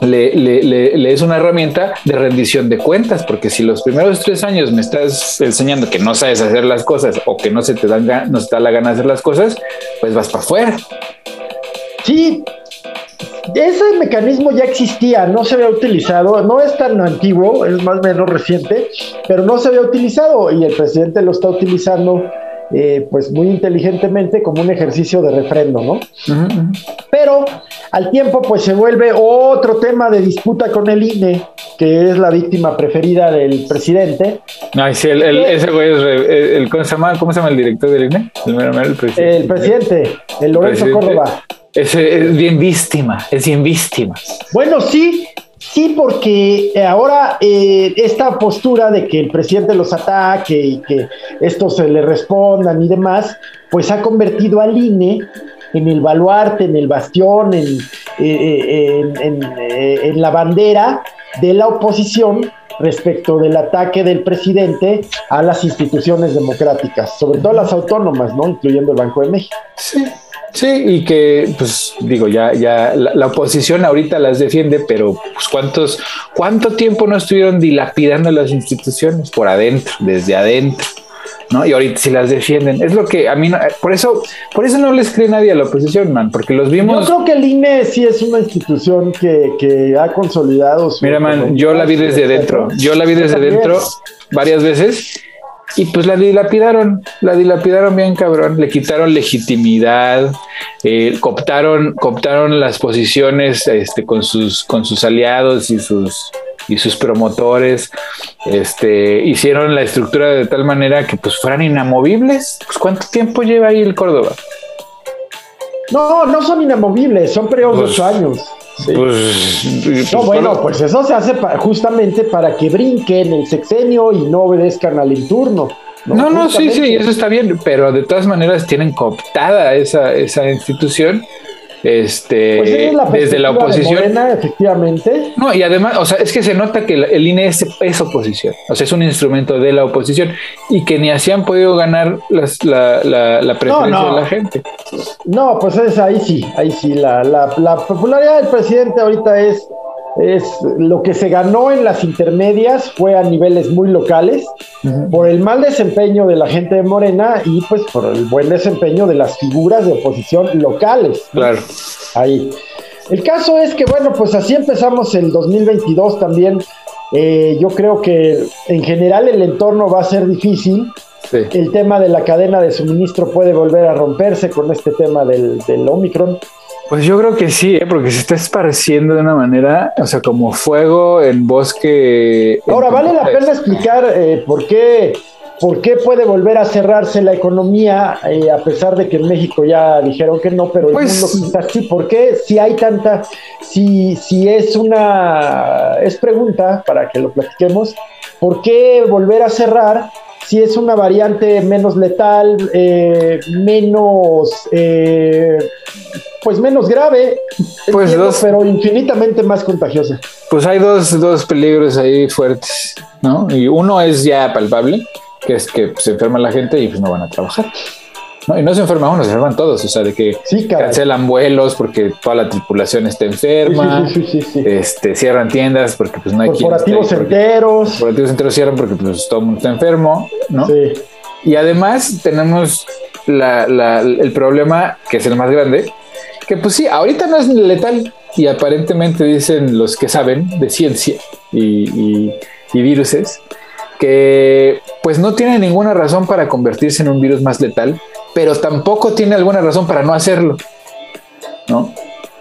le, es una herramienta de rendición de cuentas, porque si los primeros tres años me estás enseñando que no sabes hacer las cosas o que no se te, dan, no se te da la gana hacer las cosas, pues vas para afuera. Sí, ese mecanismo ya existía, no se había utilizado, no es tan antiguo, es más o menos reciente, pero no se había utilizado y el presidente lo está utilizando eh, pues muy inteligentemente como un ejercicio de refrendo, ¿no? Pero al tiempo pues se vuelve otro tema de disputa con el INE, que es la víctima preferida del presidente. Ay, sí, el, ese güey es, el, ¿cómo, se llama, ¿cómo se llama el director del INE? El, presidente. El presidente, el Lorenzo Córdoba. Es, bien víctima, es bien víctima. Bueno, sí, sí, porque ahora eh, esta postura de que el presidente los ataque y que estos se le respondan y demás, pues ha convertido al INE en el baluarte, en el bastión, en, eh, eh, en la bandera de la oposición respecto del ataque del presidente a las instituciones democráticas, sobre todo las autónomas, ¿no? Incluyendo el Banco de México. Sí, Sí, y que, pues digo, ya, ya la, oposición ahorita las defiende, pero pues cuántos, cuánto tiempo no estuvieron dilapidando las instituciones por adentro, desde adentro. ¿no? Y ahorita si las defienden. Es lo que a mí no, por eso, por eso no les cree nadie a la oposición, man, porque los vimos. Yo creo que el INE sí es una institución que, que ha consolidado su. Mira, man, yo la vi desde dentro. Yo la vi desde dentro varias veces y pues la dilapidaron, la dilapidaron bien cabrón, le quitaron legitimidad, eh, cooptaron, cooptaron las posiciones este, con, sus, con sus aliados y sus, y sus promotores, este, hicieron la estructura de tal manera que pues fueran inamovibles. Pues ¿cuánto tiempo lleva ahí el Córdoba? No, no son inamovibles, son periodos de ocho años. Pues, no, bueno, pues eso se hace justamente para que brinquen el sexenio y no obedezcan al enturno. No, no, sí, sí, eso está bien, pero de todas maneras tienen cooptada esa, esa institución este, pues desde la oposición. efectivamente. No, y además, o sea, es que se nota que el INE es, oposición, o sea, es un instrumento de la oposición y que ni así han podido ganar la, la, preferencia de la gente. No, pues es ahí sí, ahí sí, la, la popularidad del presidente ahorita es es lo que se ganó en las intermedias fue a niveles muy locales por el mal desempeño de la gente de Morena y pues por el buen desempeño de las figuras de oposición locales. Claro. Ahí. El caso es que bueno, pues así empezamos el 2022 también. Eh, yo creo que en general el entorno va a ser difícil. El tema de la cadena de suministro puede volver a romperse con este tema del, del Omicron. Pues yo creo que sí, ¿eh? porque se está esparciendo de una manera, o sea, como fuego en bosque. Ahora, vale la pena explicar eh, por qué. ¿Por qué puede volver a cerrarse la economía eh, a pesar de que en México ya dijeron que no, pero el pues mundo quizás sí? ¿Por qué si hay tanta, si, si es una, es pregunta para que lo platiquemos, ¿por qué volver a cerrar si es una variante menos letal, menos pues menos grave, pues pero infinitamente más contagiosa. Pues hay dos, dos peligros ahí fuertes, ¿no? Y uno es ya palpable, que es que se enferma la gente y pues no van a trabajar. ¿No? Y no se enferma uno, se enferman todos, o sea, de que cancelan vuelos porque toda la tripulación está enferma, este, cierran tiendas porque pues no hay Corporativos enteros. Corporativos enteros cierran porque pues todo el mundo está enfermo, ¿no? Y además tenemos el problema, que es el más grande, que pues sí, ahorita no es letal y aparentemente dicen los que saben de ciencia y, y, y viruses, que pues no tiene ninguna razón para convertirse en un virus más letal, pero tampoco tiene alguna razón para no hacerlo. ¿No?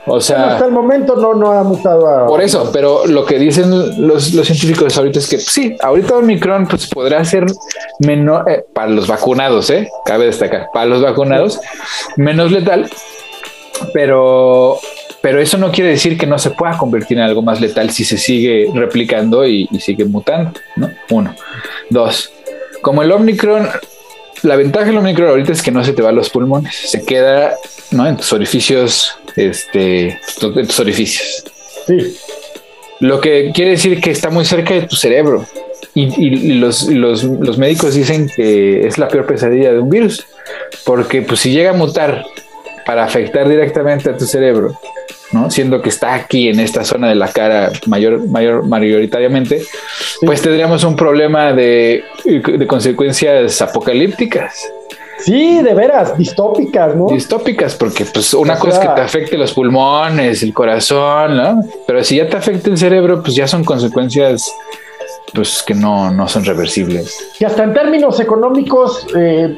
O sea, hasta el momento no, no ha mutado a... Por eso, pero lo que dicen los, científicos ahorita es que sí, ahorita Omicron pues podrá ser menor, eh, para los vacunados, ¿eh? Cabe destacar, para los vacunados, menos letal, pero, pero eso no quiere decir que no se pueda convertir en algo más letal si se sigue replicando y, sigue mutando, ¿no? Uno. Dos, como el Omicron la ventaja del Omicron ahorita es que no se te va a los pulmones, se queda ¿no? en tus orificios este, de tus orificios. Sí. Lo que quiere decir que está muy cerca de tu cerebro. Y, los, médicos dicen que es la peor pesadilla de un virus, porque pues si llega a mutar para afectar directamente a tu cerebro, ¿no? Siendo que está aquí en esta zona de la cara mayor, mayor, mayoritariamente, pues tendríamos un problema de, de consecuencias apocalípticas. Sí, de veras, distópicas, ¿no? Distópicas, porque pues una cosa es que te afecte los pulmones, el corazón, ¿no? Pero si ya te afecta el cerebro, pues ya son consecuencias pues que no, no son reversibles. Y hasta en términos económicos, eh,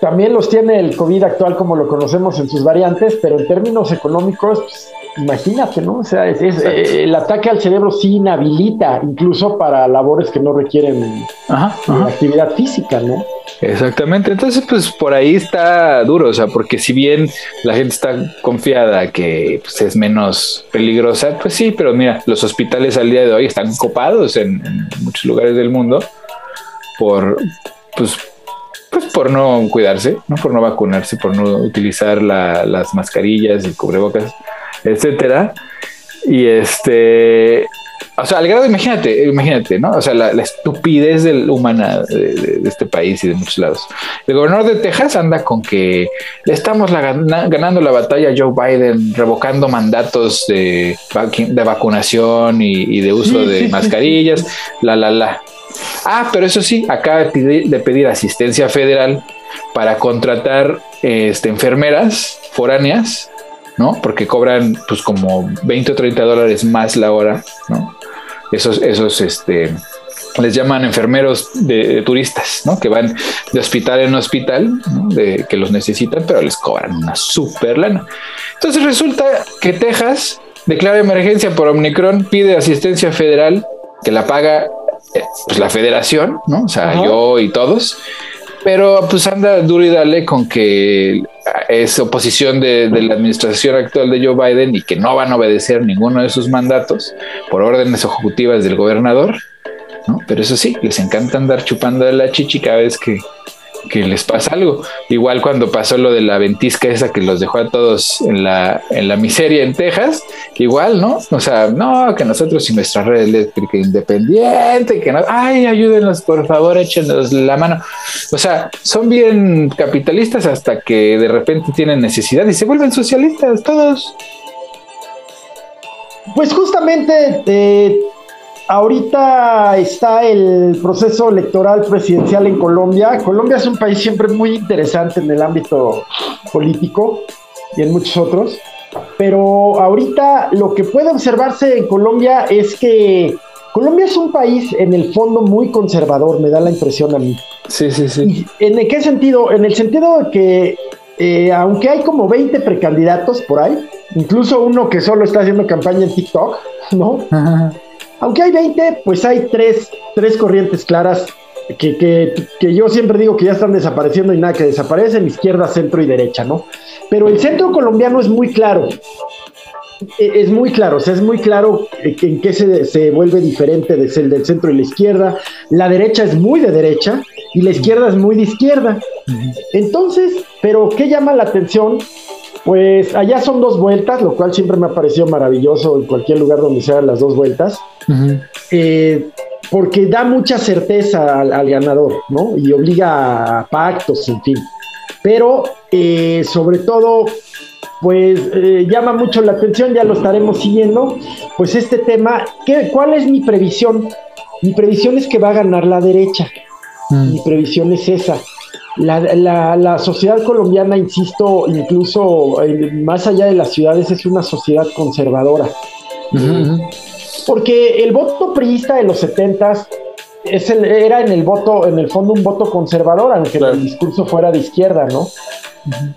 también los tiene el COVID actual como lo conocemos en sus variantes, pero en términos económicos, pues, imagínate, ¿no? O sea, eh, el ataque al cerebro sí inhabilita, incluso para labores que no requieren actividad física, ¿no? Exactamente, entonces pues por ahí está duro, o sea, porque si bien la gente está confiada que pues, es menos peligrosa, pues sí, pero mira, los hospitales al día de hoy están copados en, muchos lugares del mundo por, pues, pues por no cuidarse, ¿no? por no vacunarse, por no utilizar las mascarillas y cubrebocas, etcétera. Y este, o sea, al grado, imagínate, imagínate, ¿no? O sea, la, estupidez del humana de, este país y de muchos lados. El gobernador de Texas anda con que le estamos ganando la batalla a Joe Biden, revocando mandatos de, de vacunación y, de uso de mascarillas, la, la, la. Ah, pero eso sí, acaba de pedir, asistencia federal para contratar este, enfermeras foráneas ¿no? Porque cobran pues como 20 o 30 dólares más la hora, ¿no? esos, esos, este, les llaman enfermeros de, turistas, ¿no? Que van de hospital en hospital, de, que los necesitan, pero les cobran una super lana. Entonces resulta que Texas declara emergencia por Omicron, pide asistencia federal que la paga pues, la federación, ¿no? O sea, yo y todos. Pero pues anda duro y dale con que es oposición de, la administración actual de Joe Biden y que no van a obedecer ninguno de sus mandatos por órdenes ejecutivas del gobernador, ¿no? Pero eso sí, les encanta andar chupando de la chichi cada vez que, que les pasa algo. Igual cuando pasó lo de la ventisca esa que los dejó a todos en la, en la miseria en Texas, igual, ¿no? O sea, no, que nosotros y nuestra red eléctrica independiente, que no, ay, ayúdenos, por favor, échenos la mano. O sea, son bien capitalistas hasta que de repente tienen necesidad y se vuelven socialistas todos. Pues justamente eh, Ahorita está el proceso electoral presidencial en Colombia. Colombia es un país siempre muy interesante en el ámbito político y en muchos otros. Pero ahorita lo que puede observarse en Colombia es que Colombia es un país en el fondo muy conservador, me da la impresión a mí. Sí, sí, sí. ¿En qué sentido? En el sentido de que eh, aunque hay como 20 precandidatos por ahí, incluso uno que solo está haciendo campaña en TikTok, ¿no? Ajá. Aunque hay 20, pues hay tres, tres corrientes claras que, que, yo siempre digo que ya están desapareciendo y nada que desaparecen, izquierda, centro y derecha, ¿no? Pero el centro colombiano es muy claro. E, es muy claro, o sea, es muy claro en qué se, se vuelve diferente de el del centro y la izquierda. La derecha es muy de derecha y la izquierda es muy de izquierda. Entonces, pero ¿qué llama la atención? Pues allá son dos vueltas, lo cual siempre me ha parecido maravilloso en cualquier lugar donde se hagan las dos vueltas, eh, porque da mucha certeza al, ganador, ¿no? Y obliga a pactos, en fin. pero eh, sobre todo pues eh, llama mucho la atención, ya lo estaremos siguiendo, pues este tema, ¿qué, ¿cuál es mi previsión? Mi previsión es que va a ganar la derecha, mm. mi previsión es esa. La, sociedad colombiana, insisto, incluso eh, más allá de las ciudades, es una sociedad conservadora. Porque el voto priista de los setentas es era en el voto, en el fondo un voto conservador, aunque el discurso fuera de izquierda, ¿no?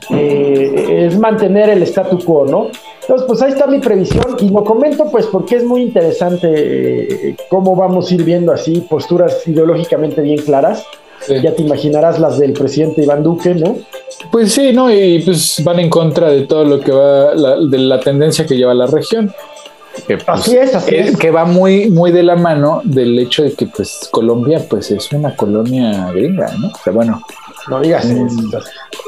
Eh, es mantener el statu quo, ¿no? Entonces, pues ahí está mi previsión y lo comento pues porque es muy interesante eh, cómo vamos a ir viendo así posturas ideológicamente bien claras. Ya te imaginarás las del presidente Iván Duque, ¿no? Pues sí, ¿no? Y pues van en contra de todo lo que va, de la tendencia que lleva la región. Que, pues, así es, así es. Que va muy, muy de la mano del hecho de que pues Colombia pues es una colonia gringa, ¿no? O sea, bueno. No digas mm, eso.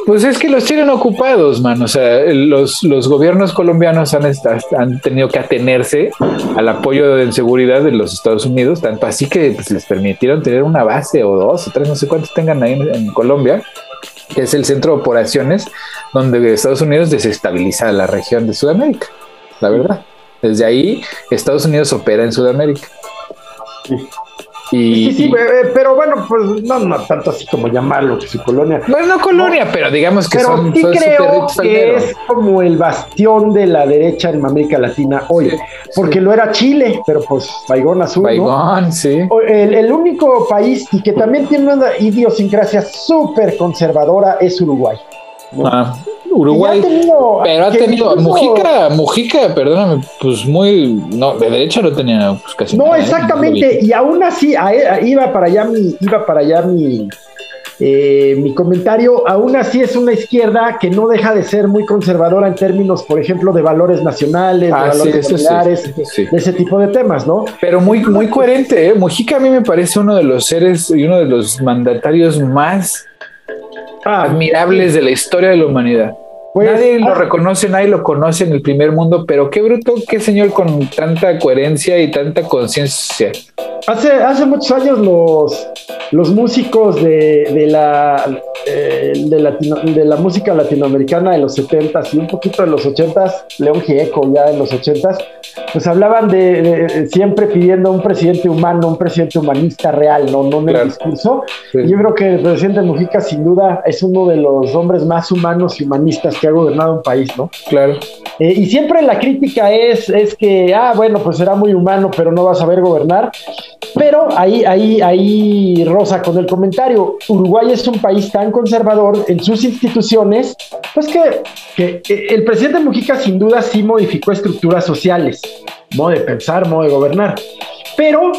Pues es que los tienen ocupados, man. O sea, los, los gobiernos colombianos han, han tenido que atenerse al apoyo de seguridad de los Estados Unidos, tanto así que pues, les permitieron tener una base o dos o tres, no sé cuántos tengan ahí en, Colombia, que es el centro de operaciones donde Estados Unidos desestabiliza la región de Sudamérica, la verdad. Desde ahí, Estados Unidos opera en Sudamérica. Sí. Y, sí, sí, eh, pero bueno, pues no, no tanto así como llamarlo que su colonia. Bueno, no colonia, pero digamos que pero sí creo que es como el bastión de la derecha en América Latina hoy, porque lo era Chile, pero pues Baigón Azul. Baigón, sí. El, el, único país y que también tiene una idiosincrasia súper conservadora es Uruguay. Ah, Uruguay. pero ha tenido. Mujica, Mujica, perdóname, pues muy. No, de derecha no tenía pues, casi. No, ¿eh? exactamente. y aún así, iba para allá mi. Iba para allá mi. Eh, mi comentario, aún así es una izquierda que no deja de ser muy conservadora en términos, por ejemplo, de valores nacionales, de ah, valores familiares, de ese tipo de temas, ¿no? Pero muy, muy coherente, ¿eh? Mujica a mí me parece uno de los seres y uno de los mandatarios más ah, admirables de la historia de la humanidad. Pues, nadie lo reconoce, nadie lo conoce en el primer mundo, pero qué bruto, qué señor con tanta coherencia y tanta conciencia. Hace, hace muchos años los, los músicos de, de la, eh, de, de, la música latinoamericana de los 70s y un poquito de los 80s, León Gieco ya en los 80s, pues hablaban de, siempre pidiendo un presidente humano, un presidente humanista real, no, no en el discurso. Yo creo que el presidente Mujica sin duda es uno de los hombres más humanos y humanistas que ha gobernado un país, ¿no? Claro. Eh, y siempre la crítica es, es que, ah, bueno, pues será muy humano, pero no va a saber gobernar. Pero ahí, ahí, ahí, Rosa, con el comentario, Uruguay es un país tan conservador en sus instituciones, pues que, que el presidente Mujica sin duda sí modificó estructuras sociales, modo de pensar, modo de gobernar pero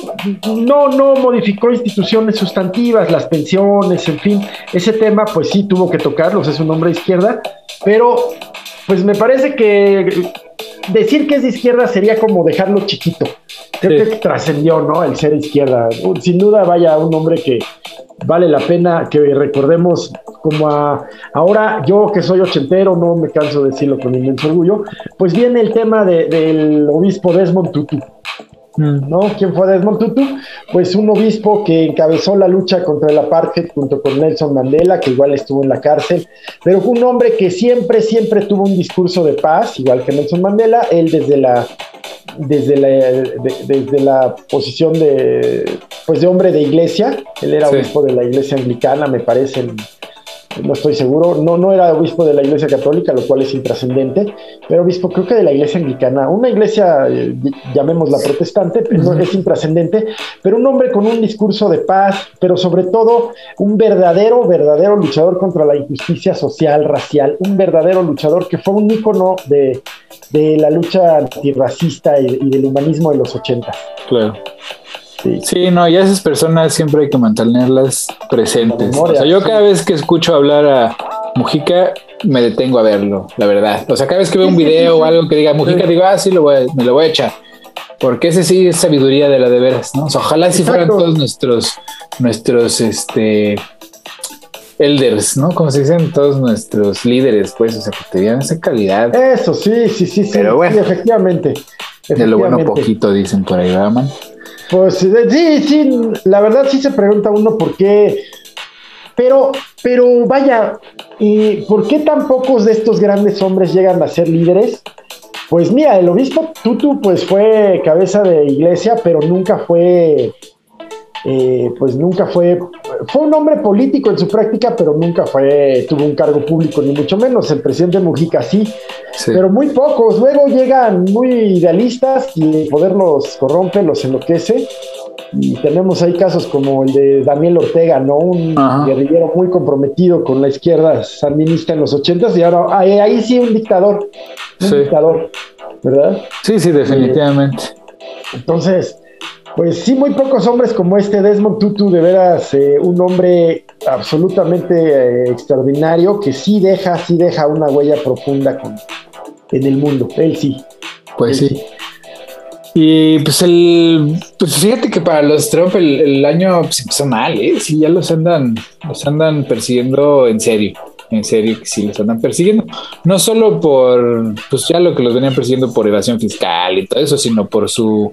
no, no modificó instituciones sustantivas, las pensiones, en fin, ese tema pues sí tuvo que tocarlos, es un hombre de izquierda, pero pues me parece que decir que es de izquierda sería como dejarlo chiquito. Creo que trascendió, ¿no? El ser izquierda. Sin duda, vaya, un hombre que vale la pena que recordemos como a, ahora yo que soy ochentero, no me canso de decirlo con inmenso orgullo, pues viene el tema del obispo Desmond Tutu. Mm. ¿no? ¿Quién fue Desmond Tutu? Pues un obispo que encabezó la lucha contra el apartheid junto con Nelson Mandela, que igual estuvo en la cárcel, pero fue un hombre que siempre, siempre tuvo un discurso de paz, igual que Nelson Mandela, él desde la desde la, desde la posición de pues de hombre de iglesia, él era obispo de la iglesia anglicana, me parece, en, no estoy seguro, no, no era obispo de la Iglesia Católica, lo cual es intrascendente, pero obispo creo que de la Iglesia Anglicana, una iglesia, eh, llamémosla protestante, pero es intrascendente, pero un hombre con un discurso de paz, pero sobre todo un verdadero, verdadero luchador contra la injusticia social, racial, un verdadero luchador que fue un ícono de, de la lucha antirracista y, y del humanismo de los 80. Claro. Sí. no, y a esas personas siempre hay que mantenerlas presentes. o sea, yo cada vez que escucho hablar a Mujica, me detengo a verlo, la verdad. O sea, cada vez que veo un video o algo que diga Mujica, digo, ah, sí, lo voy me lo voy a echar. Porque ese sí es sabiduría de la de veras, ¿no? O sea, ojalá si fueran todos nuestros, nuestros, este, elders, ¿no? Como se dicen todos nuestros líderes, pues, o sea, que tenían esa calidad. Eso, sí, sí, sí, sí. Pero bueno, efectivamente, De lo bueno poquito dicen por ahí, ¿verdad, man? Pues sí, sí, la verdad sí se pregunta uno por qué, Pero, pero vaya, ¿y ¿por qué tan pocos de estos grandes hombres llegan a ser líderes? Pues mira, el obispo Tutu pues fue cabeza de iglesia, pero nunca fue, eh, pues nunca fue, fue un hombre político en su práctica, pero nunca fue, tuvo un cargo público, ni mucho menos. El presidente Mujica sí, pero muy pocos. Luego llegan muy idealistas y el poder los corrompe, los enloquece. Y tenemos ahí casos como el de Daniel Ortega, ¿no? Un guerrillero muy comprometido con la izquierda sandinista en los ochentas y ahora ahí, sí un dictador, un dictador, ¿verdad? Sí, sí, definitivamente. entonces, pues sí, muy pocos hombres como este Desmond Tutu, de veras, eh, un hombre absolutamente eh, extraordinario que sí deja, sí deja una huella profunda con, en el mundo, él sí. Pues sí. Y pues el, pues fíjate que para los Trump el, año pues, empezó mal, ¿eh? Sí, ya los andan, los andan persiguiendo en serio, en serio que sí los andan persiguiendo. No solo por, pues ya lo que los venían persiguiendo por evasión fiscal y todo eso, sino por su,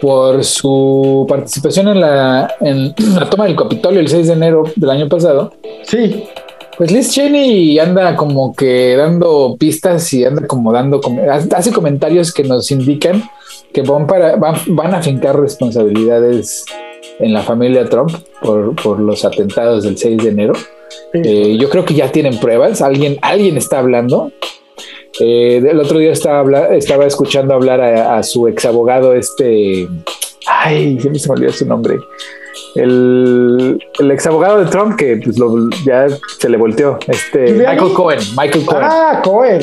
por su participación en la, en la toma del Capitolio el 6 de enero del año pasado. Sí. Pues Liz Cheney anda como que dando pistas y anda como dando, hace comentarios que nos indican que van, para, van, a fincar responsabilidades en la familia Trump por, los atentados del 6 de enero. Eh, yo creo que ya tienen pruebas, alguien, alguien está hablando. Eh, el otro día estaba, estaba escuchando hablar a, su ex abogado, este. Ay, se me olvidó su nombre. El, el ex abogado de Trump que pues, ya se le volteó. Este, Michael Cohen. Michael Cohen. Ah, Cohen.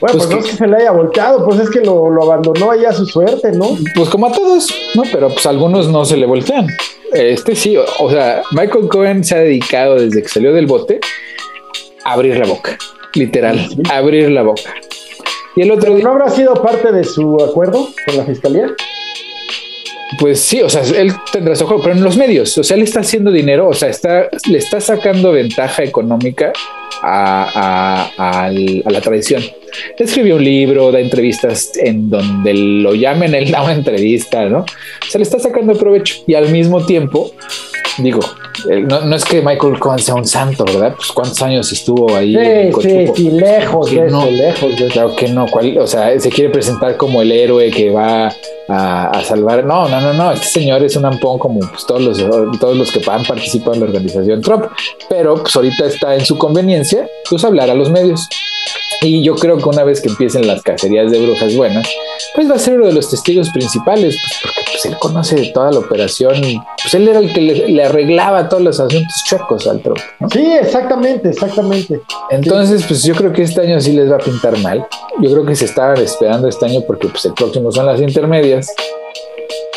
Bueno, pues, pues no es que se le haya volteado, pues es que lo, lo, abandonó ahí a su suerte, ¿no? Pues como a todos, ¿no? Pero pues algunos no se le voltean. Este sí, o, sea, Michael Cohen se ha dedicado desde que salió del bote a abrir la boca, literal, abrir la boca. Y el otro ¿No habrá sido parte de su acuerdo con la fiscalía? Pues sí, o sea, él tendrá su juego, pero en los medios, o sea, él está haciendo dinero, o sea, está, le está sacando ventaja económica a, a, la tradición. Escribió un libro, da entrevistas en donde lo llamen, él da una entrevista, ¿no? Se le está sacando provecho y al mismo tiempo, digo, no, es que Michael Cohen sea un santo, ¿verdad? Pues cuántos años estuvo ahí. Sí, sí, lejos de eso, lejos de Claro que no, o sea, se quiere presentar como el héroe que va a, salvar. No, no, no, no, este señor es un ampón como pues, todos, los, todos los que han participado en la organización Trump, pero pues ahorita está en su conveniencia, pues hablar a los medios. Y yo creo que una vez que empiecen las cacerías de brujas buenas, pues va a ser uno de los testigos principales, pues porque pues, él conoce toda la operación, pues él era el que le, arreglaba todos los asuntos chuecos al Trump. Sí, exactamente, exactamente. Entonces, pues yo creo que este año sí les va a pintar mal. Yo creo que se estaban esperando este año porque pues el próximo son las intermedias.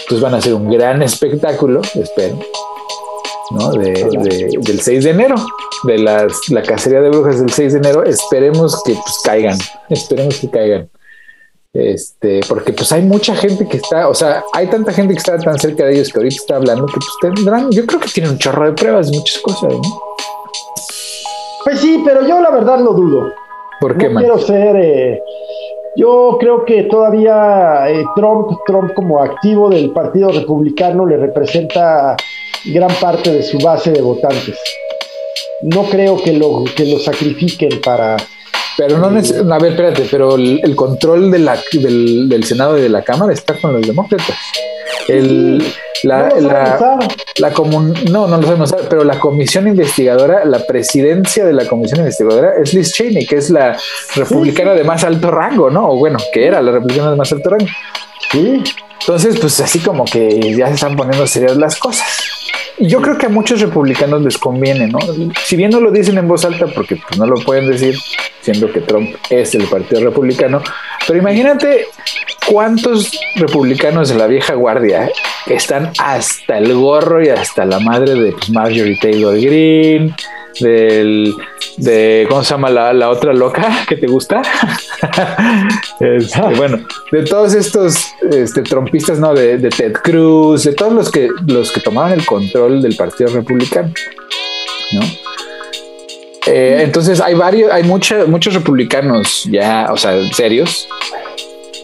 Pues van a ser un gran espectáculo, espero. ¿No? del 6 de enero, de las, la cacería de brujas del 6 de enero. Esperemos que pues, caigan, esperemos que caigan. Este, porque pues hay mucha gente que está, o sea, hay tanta gente que está tan cerca de ellos que ahorita está hablando que pues tendrán, yo creo que tienen un chorro de pruebas de muchas cosas, ¿no? Pues sí, pero yo la verdad lo dudo. ¿Por qué, no quiero ser, eh, yo creo que todavía eh, Trump, Trump como activo del Partido Republicano le representa gran parte de su base de votantes. No creo que lo, que lo sacrifiquen para... Pero no, a ver, espérate, pero el, control de la, del, Senado y de la Cámara está con los demócratas. El, la, no, la, la no, no lo sabemos, pero la comisión investigadora, la presidencia de la comisión investigadora es Liz Cheney, que es la republicana de más alto rango, ¿no? O bueno, que era la republicana de más alto rango. Sí. Entonces, pues así como que ya se están poniendo serias las cosas yo creo que a muchos republicanos les conviene, ¿no? Si bien no lo dicen en voz alta, porque pues, no lo pueden decir, siendo que Trump es el partido republicano, pero imagínate cuántos republicanos de la vieja guardia están hasta el gorro y hasta la madre de pues, Marjorie Taylor Greene, del de cómo se llama la, otra loca que te gusta. Este, bueno de todos estos este, trompistas no de, Ted Cruz de todos los que los que tomaron el control del partido republicano no eh, entonces hay varios hay muchos republicanos ya o sea serios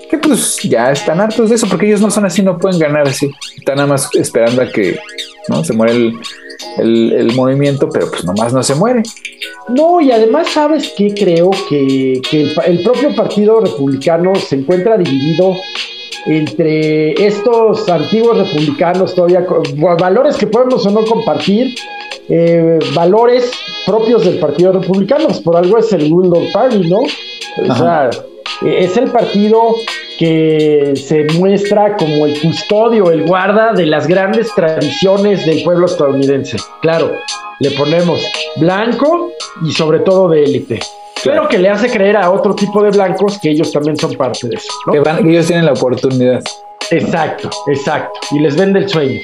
que pues ya están hartos de eso porque ellos no son así no pueden ganar así. Están nada más esperando a que no se muere el el, movimiento, pero pues nomás no se muere. No, y además sabes que creo que, el, propio Partido Republicano se encuentra dividido entre estos antiguos republicanos todavía, valores que podemos o no compartir, eh, valores propios del Partido Republicano, pues por algo es el World Party, ¿no? O sea, es el partido que se muestra como el custodio, el guarda de las grandes tradiciones del pueblo estadounidense. Claro, le ponemos blanco y sobre todo de élite. Pero que le hace creer a otro tipo de blancos que ellos también son parte de eso. Que, ellos tienen la oportunidad. Exacto, exacto. Y les vende el sueño.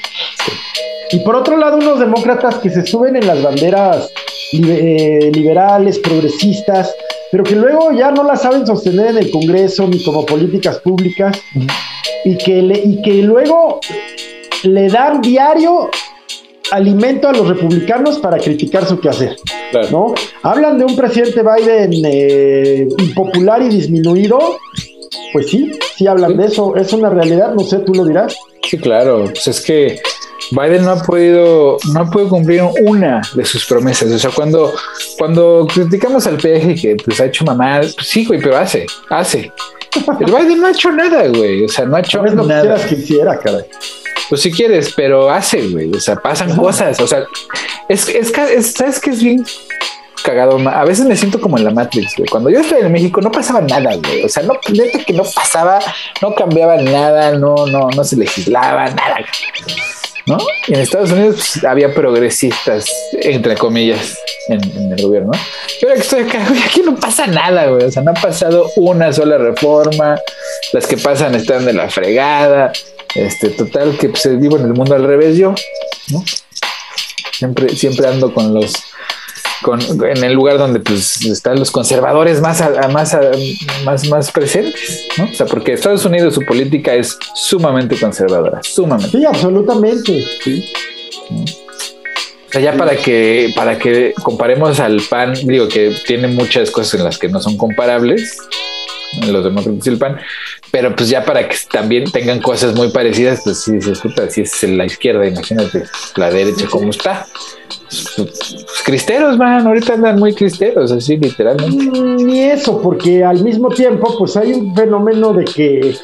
Y por otro lado, unos demócratas que se suben en las banderas eh, liberales, progresistas, pero que luego ya no la saben sostener en el Congreso ni como políticas públicas y que, y que luego le dan diario alimento a los republicanos para criticar su quehacer. ¿no? Hablan de un presidente Biden eh, impopular y disminuido. Pues sí, sí hablan de eso. Es una realidad, no sé, tú lo dirás. Sí, claro. Pues es que Biden no ha podido, no ha podido cumplir una de sus promesas. O sea, cuando, cuando criticamos al peje que pues ha hecho mamá, pues sí, güey, pero hace, hace. El Biden no ha hecho nada, güey. O sea, no ha hecho no nada. que quisiera, caray. Pues si quieres, pero hace, güey. O sea, pasan cosas. O sea, es, es, es, ¿sabes qué es bien cagado? A veces me siento como en la Matrix, güey. Cuando yo estoy en México no pasaba nada, güey. O sea, no, neta que no pasaba, no cambiaba nada, no, no, no se legislaba, nada. ¿No? Y en Estados Unidos pues, había progresistas, entre comillas, en, el gobierno. Y ahora que estoy acá, aquí no pasa nada, güey. O sea, no ha pasado una sola reforma. Las que pasan están de la fregada. Este, total, que pues, vivo en el mundo al revés yo, ¿no? Siempre, siempre ando con los en el lugar donde pues están los conservadores más, más, más, más presentes, ¿no? O sea, porque Estados Unidos su política es sumamente conservadora, sumamente. Sí, absolutamente, sí. O sea, ya para que, para que comparemos al PAN, digo que tiene muchas cosas en las que no son comparables, los demócratas y el PAN, pero pues ya para que también tengan cosas muy parecidas, pues sí, se escucha, si es la izquierda, imagínate la derecha cómo está. Pues, cristeros, man, ahorita andan muy cristeros, así literalmente. Mm, ni eso, porque al mismo tiempo, pues hay un fenómeno de que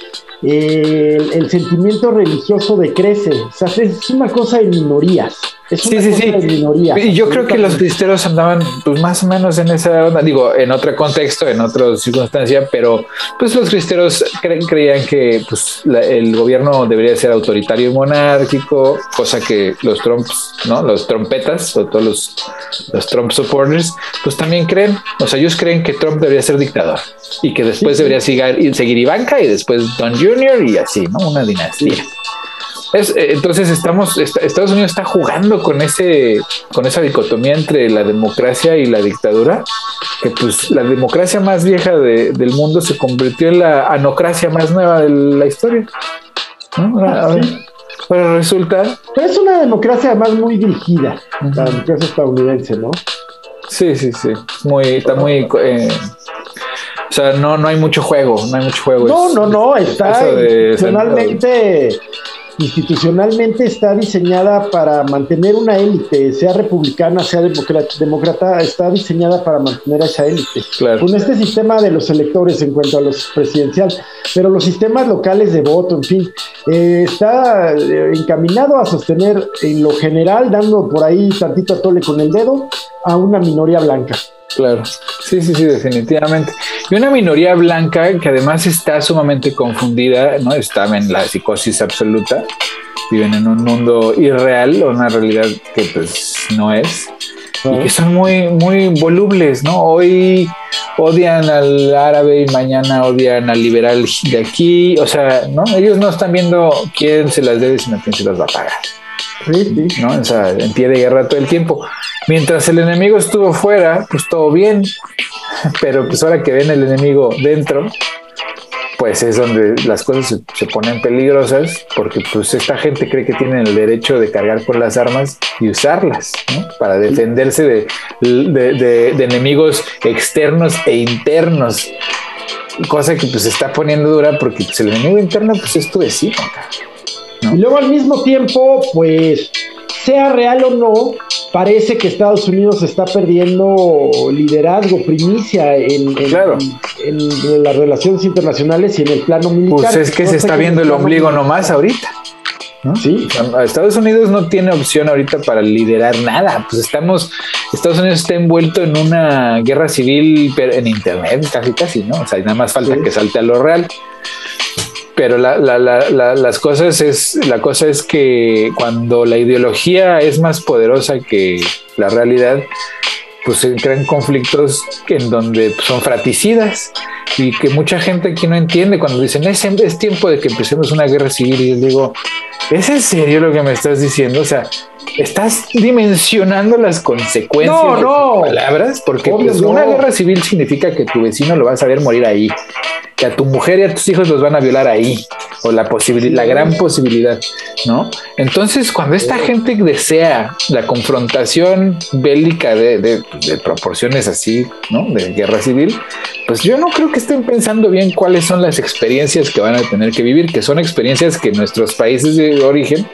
eh, el, sentimiento religioso decrece. O sea, es una cosa de minorías. Es una sí, sí, sí. Y yo creo que los cristeros andaban pues más o menos en esa onda, digo, en otro contexto, en otra circunstancia, pero pues los cristeros creían que pues el gobierno debería ser autoritario y monárquico, cosa que los Trumps, ¿no? Los trompetas o todos los, los Trump supporters, pues también creen, o sea, ellos creen que Trump debería ser dictador y que después debería seguir, seguir Ivanka y después Don Jr. y así, ¿no? Una dinastía. Es, eh, entonces estamos, Estados Unidos está jugando con ese, con esa dicotomía entre la democracia y la dictadura, que pues la democracia más vieja del mundo se convirtió en la anocracia más nueva de la historia. Pero resulta. es una democracia además muy dirigida, la democracia estadounidense, ¿no? Sí, sí, sí. Muy, está muy. Eh, o sea, no, no hay mucho juego, no hay mucho juego. No, no, no, está institucionalmente institucionalmente está diseñada para mantener una élite, sea republicana, sea demócrata, está diseñada para mantener a esa élite. Con este sistema de los electores en cuanto a los presidenciales, pero los sistemas locales de voto, en fin, eh, está eh, encaminado a sostener en lo general, dando por ahí tantito a tole con el dedo, a una minoría blanca. Claro, sí, sí, sí, definitivamente. Y una minoría blanca que además está sumamente confundida, ¿no? Está en la psicosis absoluta, viven en un mundo irreal o una realidad que pues no es, y que son muy, muy volubles, ¿no? Hoy odian al árabe y mañana odian al liberal de aquí, o sea, ¿no? Ellos no están viendo quién se las debe, sino quién se las va a pagar. ¿no? O sea, en pie de guerra todo el tiempo. Mientras el enemigo estuvo fuera, pues todo bien, pero pues ahora que ven el enemigo dentro, pues es donde las cosas se, ponen peligrosas, porque pues esta gente cree que tienen el derecho de cargar por las armas y usarlas, Para defenderse de, de, enemigos externos e internos. Cosa que pues se está poniendo dura porque pues, el enemigo interno pues es tu vecino. Y luego al mismo tiempo, pues sea real o no, parece que Estados Unidos está perdiendo liderazgo, primicia en, en, las relaciones internacionales y en el plano militar. Pues es que se está viendo el ombligo nomás ahorita. Sí. Estados Unidos no tiene opción ahorita para liderar nada. Pues estamos, Estados Unidos está envuelto en una guerra civil en Internet, casi, casi, ¿no? O sea, nada más falta que salte a lo real. Pero la, la, la, las cosas es, la cosa es que cuando la ideología es más poderosa que la realidad, pues se crean conflictos en donde son fraticidas y que mucha gente aquí no entiende cuando dicen es, es tiempo de que empecemos una guerra civil y yo digo, ¿es en serio lo que me estás diciendo? O sea, estás dimensionando las consecuencias de tus palabras porque pues, una guerra civil significa que tu vecino lo vas a ver morir ahí que a tu mujer y a tus hijos los van a violar ahí, o la posibilidad, la gran posibilidad, ¿no? Entonces, cuando esta gente desea la confrontación bélica de, de, proporciones así, ¿no? De guerra civil, pues yo no creo que estén pensando bien cuáles son las experiencias que van a tener que vivir, que son experiencias que nuestros países de origen,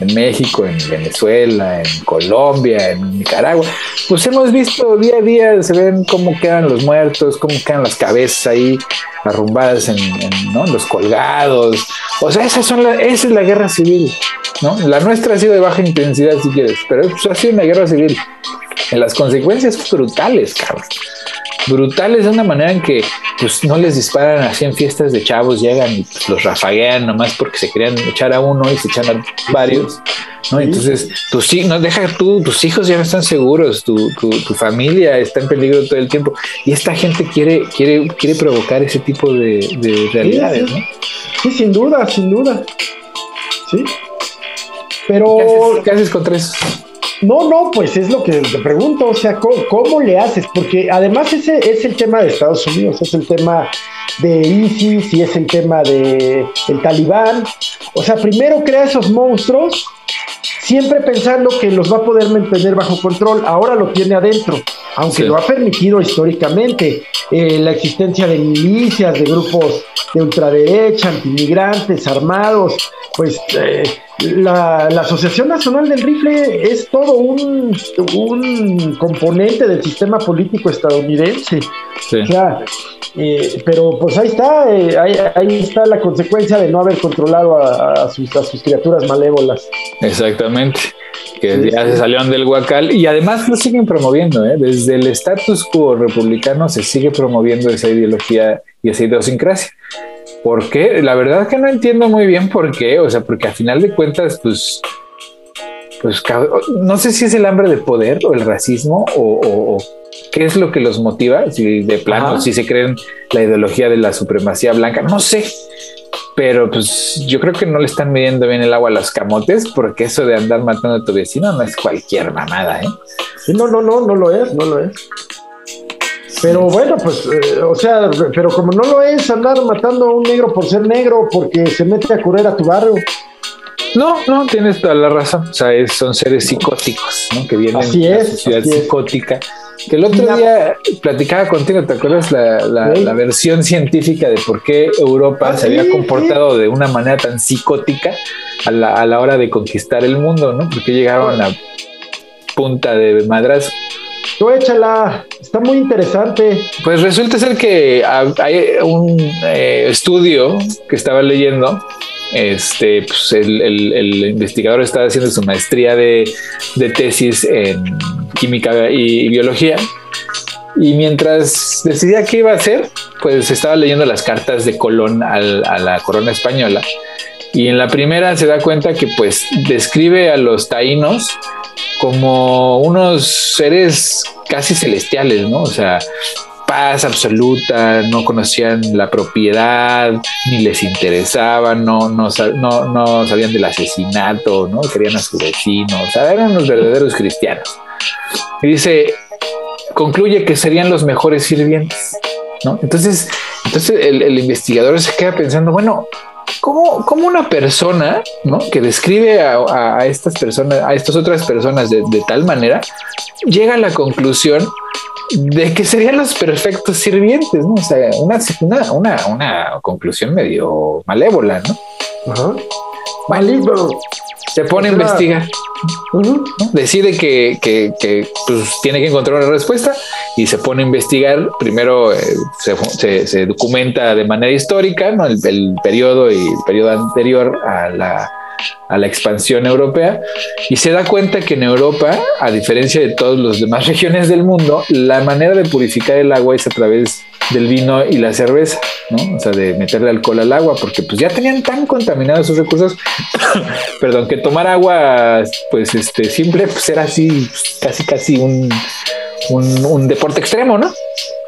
en México, en Venezuela, en Colombia, en Nicaragua, pues hemos visto día a día, se ven cómo quedan los muertos, cómo quedan las cabezas ahí arrumbadas en, los colgados. O sea, esas son esa es la guerra civil. ¿no? La nuestra ha sido de baja intensidad, si quieres, pero pues, ha sido una guerra civil. En las consecuencias brutales, cabrón. Brutales de una manera en que pues, no les disparan así en fiestas de chavos, llegan y pues, los rafaguean nomás porque se querían echar a uno y se echan a varios. ¿no? Entonces, tus, no, deja tú, tus hijos ya no están seguros, tu, familia está en peligro todo el tiempo. Y esta gente quiere, quiere, quiere provocar ese tipo de, realidades, sí, Sí, sin duda, sin duda. Sí. Pero. ¿Qué haces, contra eso? No, no, pues es lo que te pregunto, o sea, ¿cómo, le haces? Porque además ese es el tema de Estados Unidos, es el tema de ISIS y es el tema de el Talibán. O sea, primero crea esos monstruos siempre pensando que los va a poder mantener bajo control. Ahora lo tiene adentro, aunque lo ha permitido históricamente. Eh, la existencia de milicias, de grupos de ultraderecha, antimigrantes, armados, pues eh, la, Asociación Nacional del Rifle es todo un, un componente del sistema político estadounidense. O sea, eh, pero pues ahí está, eh, ahí, está la consecuencia de no haber controlado a, sus, a sus criaturas malévolas. Exactamente, que ya se salieron del huacal y además lo siguen promoviendo, ¿eh? desde el status quo republicano se sigue promoviendo esa ideología y esa idiosincrasia. ¿Por qué? La verdad que no entiendo muy bien por qué, o sea, porque al final de cuentas, pues, pues no sé si es el hambre de poder o el racismo o qué es lo que los motiva, si de plano, si se creen la ideología de la supremacía blanca, no sé. Pero pues yo creo que no le están midiendo bien el agua a los camotes, porque eso de andar matando a tu vecino no es cualquier mamada, ¿eh? Sí, no, no, no, no lo es, no lo es. Pero bueno, pues, eh, o sea, pero como no lo es andar matando a un negro por ser negro, porque se mete a correr a tu barrio. No, no, tienes toda la razón. O sea, son seres psicóticos, ¿no? Que vienen de una sociedad psicótica. Que el otro día platicaba contigo, ¿te acuerdas la, versión científica de por qué Europa ah, se había comportado de una manera tan psicótica a la, hora de conquistar el mundo, ¿no? Porque llegaron a punta de madrazo. Tú échala, está muy interesante. Pues resulta ser que hay un eh, estudio que estaba leyendo este, pues el, investigador estaba haciendo su maestría de, tesis en química y, biología. Y mientras decidía qué iba a hacer, pues estaba leyendo las cartas de Colón a la corona española. Y en la primera se da cuenta que pues describe a los taínos como unos seres casi celestiales, ¿no? O sea, paz absoluta, no conocían la propiedad, ni les interesaba, no, no, no, sabían del asesinato, no querían a su vecino, o sea, eran los verdaderos cristianos. Y dice, concluye que serían los mejores sirvientes, ¿no? Entonces, entonces el, investigador se queda pensando, bueno, ¿Cómo, ¿Cómo, una persona ¿no? que describe a, estas personas, a estas otras personas de, tal manera, llega a la conclusión de que serían los perfectos sirvientes, ¿no? O sea, una, una, una, conclusión medio malévola, ¿no? Ajá. Maligno. Se pone a investigar. Decide que, pues, tiene que encontrar una respuesta y se pone a investigar. Primero eh, se, documenta de manera histórica el, el periodo y el periodo anterior a la a la expansión europea y se da cuenta que en Europa, a diferencia de todas las demás regiones del mundo, la manera de purificar el agua es a través del vino y la cerveza, ¿no? O sea, de meterle alcohol al agua, porque pues ya tenían tan contaminados sus recursos, perdón, que tomar agua, pues este, simple, pues era así, casi, casi un, un, un deporte extremo, ¿no?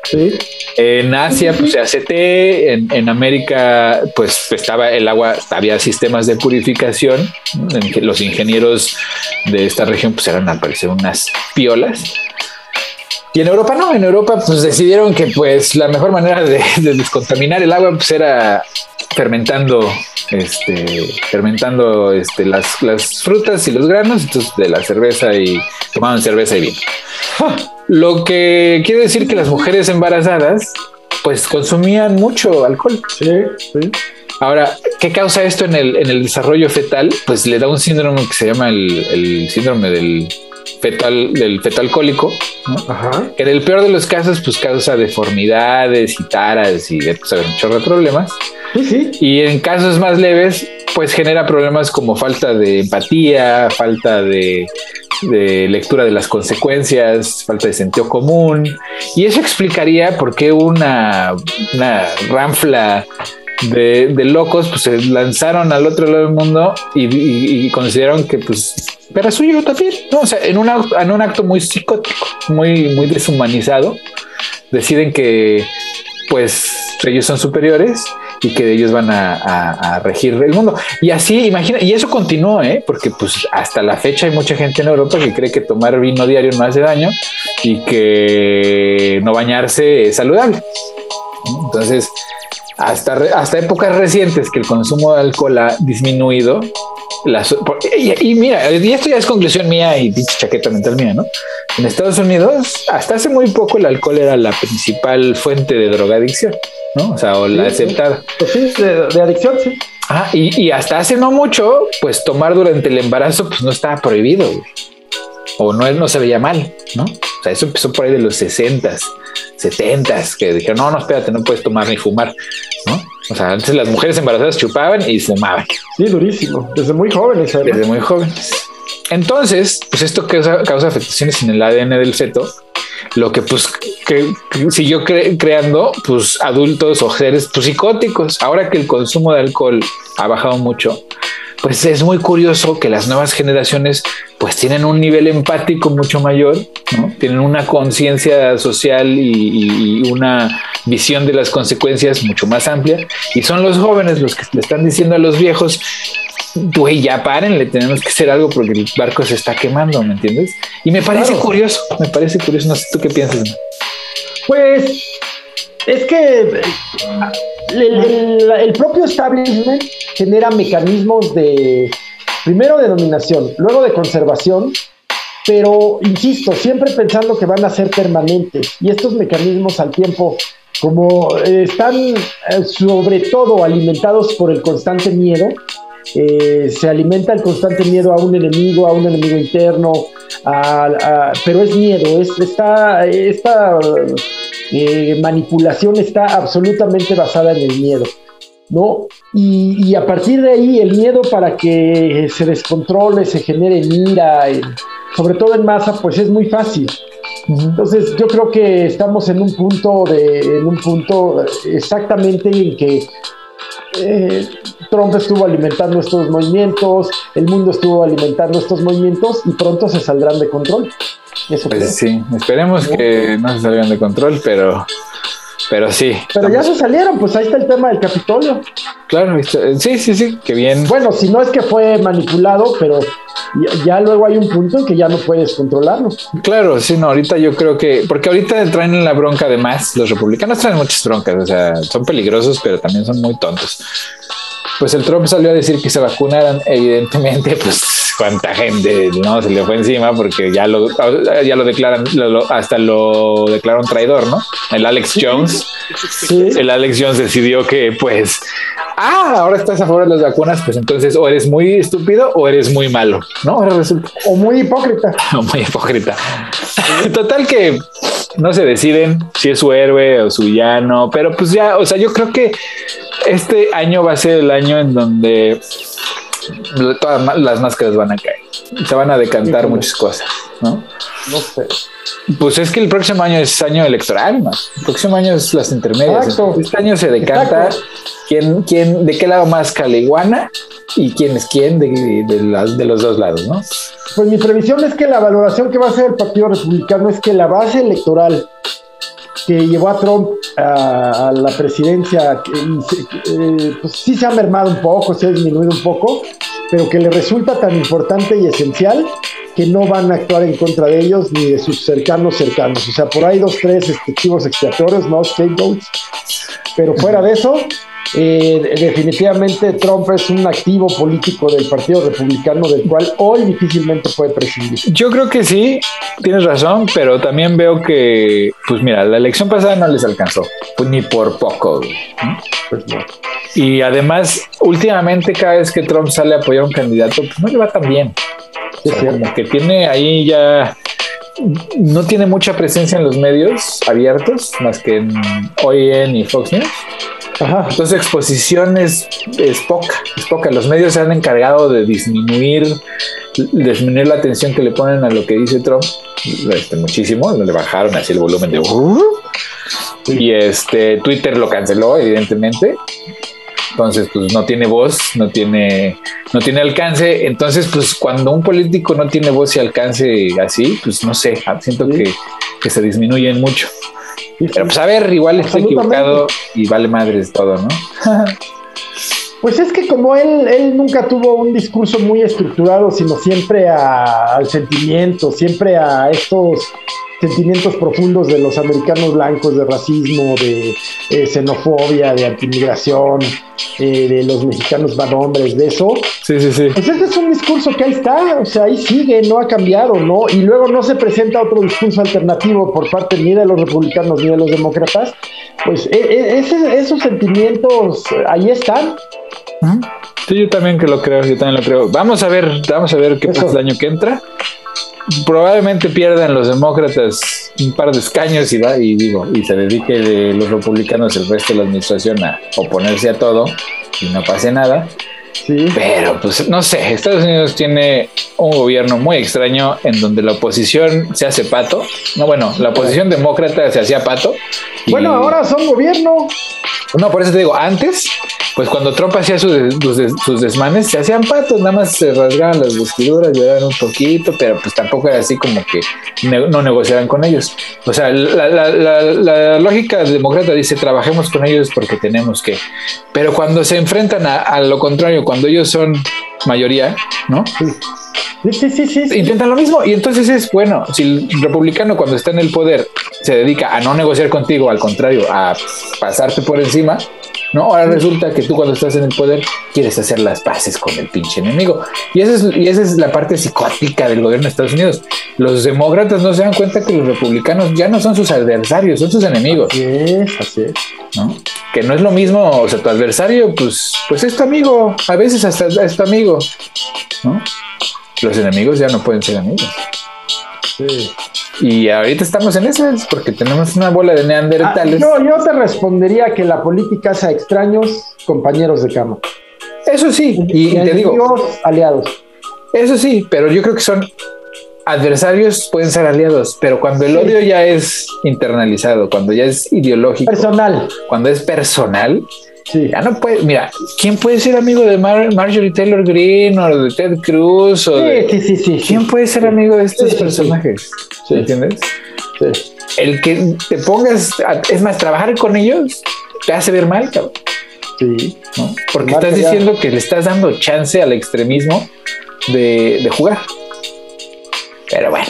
Sí. En Asia, pues se hace té, en, América, pues estaba el agua, había sistemas de purificación. Los ingenieros de esta región, pues eran al parecer unas piolas. Y en Europa no, en Europa pues decidieron que pues la mejor manera de, descontaminar el agua pues era fermentando, este, fermentando este, las, las frutas y los granos, entonces de la cerveza y tomaban cerveza y vino. Lo que quiere decir que las mujeres embarazadas pues consumían mucho alcohol. Sí, sí. Ahora, ¿qué causa esto en el, en el desarrollo fetal? Pues le da un síndrome que se llama el, síndrome del fetal, del fetal cólico, que en el peor de los casos, pues causa deformidades y taras y pues, un chorro de problemas. Sí, Y en casos más leves, pues genera problemas como falta de empatía, falta de de lectura de las consecuencias, falta de sentido común, y eso explicaría por qué una, una ranfla de, locos pues se lanzaron al otro lado del mundo y, consideraron que pues era suyo también. O sea, en, en un acto muy psicótico, muy, muy deshumanizado, deciden que pues ellos son superiores y que ellos van a, regir el mundo. Y así, imagina, y eso continuó, ¿eh? porque pues hasta la fecha hay mucha gente en Europa que cree que tomar vino diario no hace daño y que no bañarse es saludable. Entonces, hasta, hasta épocas recientes que el consumo de alcohol ha disminuido, y, mira, y esto ya es conclusión mía y dicha chaqueta mental mía, ¿no? En Estados Unidos, hasta hace muy poco el alcohol era la principal fuente de drogadicción, ¿no? O sea, o la aceptada. Pues sí, de, adicción, sí. Ah, y, hasta hace no mucho, pues tomar durante el embarazo, pues no estaba prohibido, O no, no se veía mal, ¿no? Sea, eso empezó por ahí de los 60s, 70s, que dijeron, no, no, espérate, no puedes tomar ni fumar, ¿no? O sea, antes las mujeres embarazadas chupaban y fumaban. Sí, durísimo. Desde muy jóvenes. Desde muy jóvenes. Entonces, pues esto causa, causa afectaciones en el ADN del feto, lo que pues que, siguió creando pues adultos o seres pues, psicóticos. Ahora que el consumo de alcohol ha bajado mucho, pues es muy curioso que las nuevas generaciones pues tienen un nivel empático mucho mayor, ¿no? tienen una conciencia social y, y, una visión de las consecuencias mucho más amplia y son los jóvenes los que le están diciendo a los viejos güey, ya párenle, tenemos que hacer algo porque el barco se está quemando, ¿me entiendes? Y me parece curioso, me parece curioso, no sé tú qué piensas. Pues es que el, propio establishment genera mecanismos de, primero de dominación, luego de conservación, pero insisto, siempre pensando que van a ser permanentes y estos mecanismos al tiempo como están eh, sobre todo alimentados por el constante miedo, eh, se alimenta el constante miedo a un enemigo, a un enemigo interno, pero es miedo, es, esta, esta eh, manipulación está absolutamente basada en el miedo. ¿no? Y, a partir de ahí el miedo para que se descontrole, se genere ira, sobre todo en masa, pues es muy fácil. Entonces yo creo que estamos en un punto de, en un punto exactamente en que eh, Trump estuvo alimentando estos movimientos, el mundo estuvo alimentando estos movimientos y pronto se saldrán de control. Eso pues sí, esperemos que no se salgan de control, pero pero sí. Pero ya se salieron, pues ahí está el tema del Capitolio. Claro, sí, sí, sí, qué bien. Bueno, si no es que fue manipulado, pero ya, luego hay un punto en que ya no puedes controlarlo. Claro, sí, no, ahorita yo creo que, porque ahorita traen la bronca de más, los republicanos traen muchas broncas, o sea, son peligrosos, pero también son muy tontos. Pues el Trump salió a decir que se vacunaran, evidentemente, pues cuánta gente no se le fue encima porque ya lo, ya lo declaran, hasta lo declararon traidor, ¿no? El Alex Jones. El Alex Jones decidió que, pues, ah, ahora estás a favor de las vacunas, pues entonces o eres muy estúpido o eres muy malo, ¿no? Ahora resulta. O muy hipócrita. o muy hipócrita. Total que no se deciden si es su héroe o su villano, pero pues ya, o sea, yo creo que este año va a ser el año en donde todas las máscaras van a caer. Se van a decantar muchas cosas, ¿no? No sé. Pues es que el próximo año es año electoral, ¿no? El próximo año es las intermedias. Este año se decanta quién, quién, de qué lado más caliguana y quién es quién de, de, los dos lados, ¿no? Pues mi previsión es que la valoración que va a hacer el Partido Republicano es que la base electoral que llevó a Trump a, la presidencia, eh, pues sí se ha mermado un poco, se ha disminuido un poco, pero que le resulta tan importante y esencial que no van a actuar en contra de ellos ni de sus cercanos cercanos. O sea, por ahí dos, tres chivos expiatorios, ¿no? Scapegoats. Pero fuera de eso, eh, definitivamente Trump es un activo político del Partido Republicano del cual hoy difícilmente puede prescindir. Yo creo que sí, tienes razón, pero también veo que, pues mira, la elección pasada no les alcanzó, pues ni por poco. Pues no. Y además, últimamente cada vez que Trump sale a apoyar a un candidato, pues no le va tan bien. como que tiene ahí ya no tiene mucha presencia en los medios abiertos, más que en OEN y Fox News. Entonces exposición es, poca, es poca. Los medios se han encargado de disminuir, disminuir la atención que le ponen a lo que dice Trump, este, muchísimo, le bajaron así el volumen de... Y este Twitter lo canceló, evidentemente. Entonces, pues no tiene voz, no tiene, no tiene alcance. Entonces, pues cuando un político no tiene voz y alcance así, pues no sé, siento que, que se disminuyen mucho. Pero pues a ver, igual estoy equivocado y vale madres todo, ¿no? Pues es que como él, él nunca tuvo un discurso muy estructurado, sino siempre al sentimiento, siempre a estos sentimientos profundos de los americanos blancos, de racismo, de eh, xenofobia, de antimigración, eh, de los mexicanos van hombres, de eso. Sí, sí, sí. Pues ese es un discurso que ahí está, o sea, ahí sigue, no ha cambiado, ¿no? Y luego no se presenta otro discurso alternativo por parte ni de los republicanos ni de los demócratas. Pues e, e, esos sentimientos ahí están. Sí, yo también que lo creo, yo también lo creo. Vamos a ver, vamos a ver qué pasa el año que entra probablemente pierdan los demócratas un par de escaños y va y digo y se dedique de los republicanos el resto de la administración a oponerse a todo y no pase nada. Sí. Pero pues no sé, Estados Unidos tiene un gobierno muy extraño en donde la oposición se hace pato. No, bueno, la oposición demócrata se hacía pato. Bueno, ahora son gobierno. No, por eso te digo, antes pues cuando Trump hacía sus, sus, desmanes, se hacían patos, nada más se rasgaban las vestiduras, lloraban un poquito, pero pues tampoco era así como que no negociaran con ellos. O sea, la, la, la, lógica demócrata dice, trabajemos con ellos porque tenemos que. Pero cuando se enfrentan a, a lo contrario, cuando ellos son mayoría, ¿no? Sí, sí, sí, Intentan lo mismo. Y entonces es bueno, si el republicano cuando está en el poder se dedica a no negociar contigo, al contrario, a pasarte por encima, ¿no? Ahora resulta que tú cuando estás en el poder quieres hacer las paces con el pinche enemigo. Y esa es, y esa es la parte psicótica del gobierno de Estados Unidos. Los demócratas no se dan cuenta que los republicanos ya no son sus adversarios, son sus enemigos. Así es, así es. ¿no? Que no es lo mismo, o sea, tu adversario, pues, pues es tu amigo, a veces hasta es tu amigo, ¿no? Los enemigos ya no pueden ser amigos. Sí. Y ahorita estamos en esas porque tenemos una bola de neandertales. Ah, yo, yo, te respondería que la política hace extraños compañeros de cama. Eso sí, y, te digo. aliados. Eso sí, pero yo creo que son adversarios, pueden ser aliados, pero cuando el odio ya es internalizado, cuando ya es ideológico, personal, cuando es personal, ya no puede, mira, ¿quién puede ser amigo de Marjorie Taylor Greene o de Ted Cruz? O sí, sí, sí, ¿Quién puede ser amigo de estos personajes? ¿Entiendes? El que te pongas, es más, trabajar con ellos te hace ver mal, cabrón. Sí. Porque estás diciendo que le estás dando chance al extremismo de, de jugar. Pero bueno.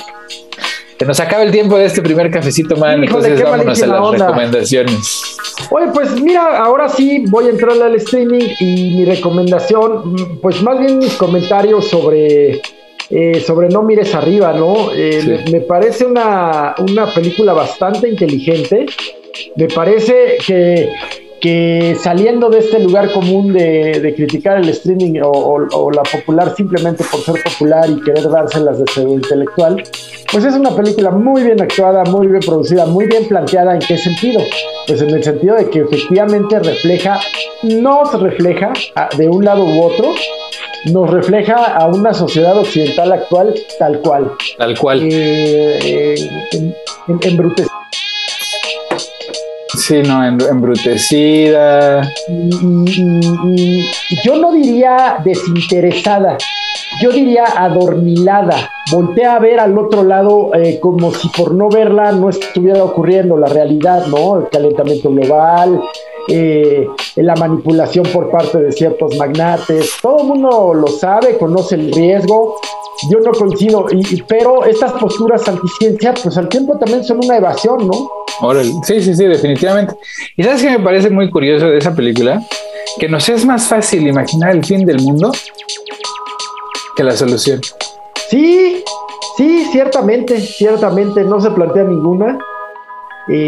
Se nos acaba el tiempo de este primer cafecito, man. entonces vámonos a las recomendaciones. Oye, pues mira, ahora sí voy a entrar al streaming y mi recomendación, pues más bien mis comentarios sobre, eh, sobre No Mires Arriba, ¿no? Eh, me, parece una, una película bastante inteligente. Me parece que que saliendo de este lugar común de, criticar el streaming o, la popular simplemente por ser popular y querer dárselas de pseudo intelectual, pues es una película muy bien actuada, muy bien producida, muy bien planteada. ¿En qué sentido? Pues en el sentido de que efectivamente refleja, nos refleja de un lado u otro, nos refleja a una sociedad occidental actual tal cual. Tal cual. Eh, eh, embrutecida. Sí, no, embrutecida. Y, yo no diría desinteresada, yo diría adormilada. Voltea a ver al otro lado eh, como si por no verla no estuviera ocurriendo la realidad, ¿no? El calentamiento global, eh, la manipulación por parte de ciertos magnates. Todo el mundo lo sabe, conoce el riesgo. Yo no coincido, y, pero estas posturas anticiencia, pues al tiempo también son una evasión, ¿no? Sí, sí, sí, definitivamente. Y sabes que me parece muy curioso de esa película, que nos es más fácil imaginar el fin del mundo que la solución. Sí, sí, ciertamente, ciertamente, no se plantea ninguna.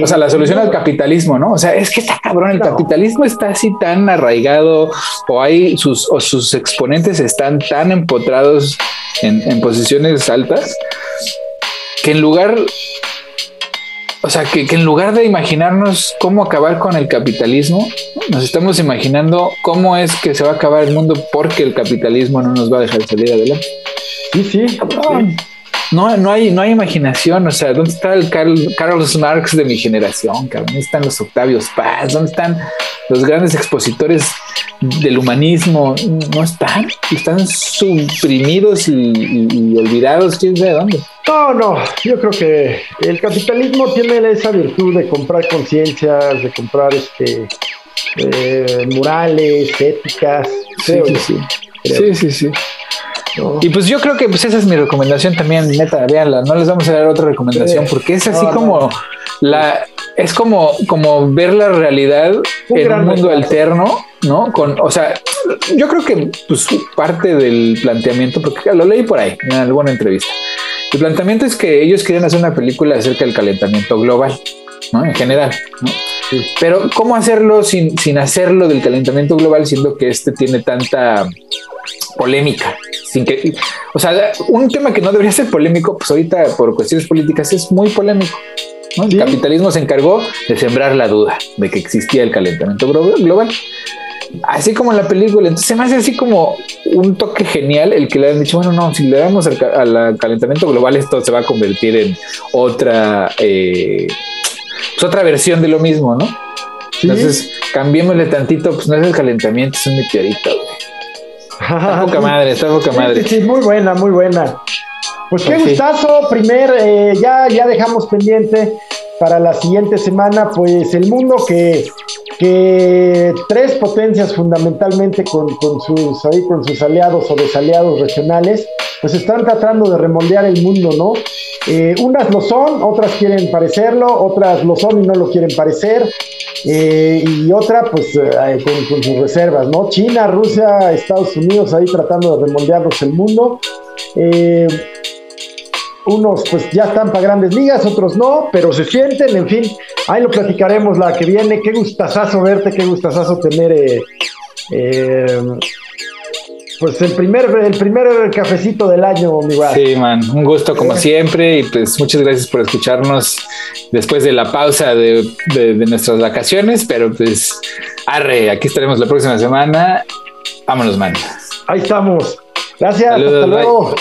o sea, la solución al capitalismo, ¿no? O sea, es que está cabrón, el capitalismo está así tan arraigado o hay sus, o sus exponentes están tan empotrados en, en posiciones altas que en lugar o sea, que, en lugar de imaginarnos cómo acabar con el capitalismo, nos estamos imaginando cómo es que se va a acabar el mundo porque el capitalismo no nos va a dejar salir adelante. Sí, sí. No, no, hay, no hay imaginación. O sea, ¿dónde está el Carlos Marx de mi generación? ¿Dónde están los Octavios Paz? ¿Dónde están los grandes expositores del humanismo? No están. Están suprimidos y, olvidados. ¿Quién sabe dónde? No, no. Yo creo que el capitalismo tiene esa virtud de comprar conciencias, de comprar este eh, morales, éticas. Sí, sí, sí. sí, sí, sí. Y pues yo creo que pues esa es mi recomendación también, neta, véanla, no les vamos a dar otra recomendación porque es así como la es como como ver la realidad en un mundo alterno, ¿no? Con, o sea, yo creo que pues parte del planteamiento porque lo leí por ahí en alguna entrevista. El planteamiento es que ellos quieren hacer una película acerca del calentamiento global, ¿no? En general, ¿no? Pero ¿cómo hacerlo sin, sin hacerlo del calentamiento global siendo que este tiene tanta polémica? Sin que, o sea, un tema que no debería ser polémico, pues ahorita por cuestiones políticas es muy polémico. El capitalismo se encargó de sembrar la duda de que existía el calentamiento global. Así como en la película, entonces se me hace así como un toque genial el que le han dicho, bueno, no, si le damos al, calentamiento global esto se va a convertir en otra eh, pues, otra versión de lo mismo, ¿no? Entonces, cambiémosle tantito, pues no es el calentamiento, es un meteorito, Está poca madre, está poca madre. Sí, muy buena, muy buena. Pues qué gustazo, primer, eh, ya, ya dejamos pendiente para la siguiente semana, pues el mundo que, que tres potencias fundamentalmente con, sus, ahí, con sus aliados o desaliados regionales, pues están tratando de remoldear el mundo, ¿no? Eh, unas lo son, otras quieren parecerlo, otras lo son y no lo quieren parecer, eh, y otra pues eh, con, sus reservas, ¿no? China, Rusia, Estados Unidos ahí tratando de remoldearnos el mundo. unos pues ya están para grandes ligas, otros no, pero se sienten, en fin, ahí lo platicaremos la que viene. Qué gustazazo verte, qué gustazazo tener pues el primer, el primer cafecito del año, mi Sí, man, un gusto como siempre y pues muchas gracias por escucharnos después de la pausa de, nuestras vacaciones, pero pues arre, aquí estaremos la próxima semana. Vámonos, man. Ahí estamos. Gracias, hasta luego.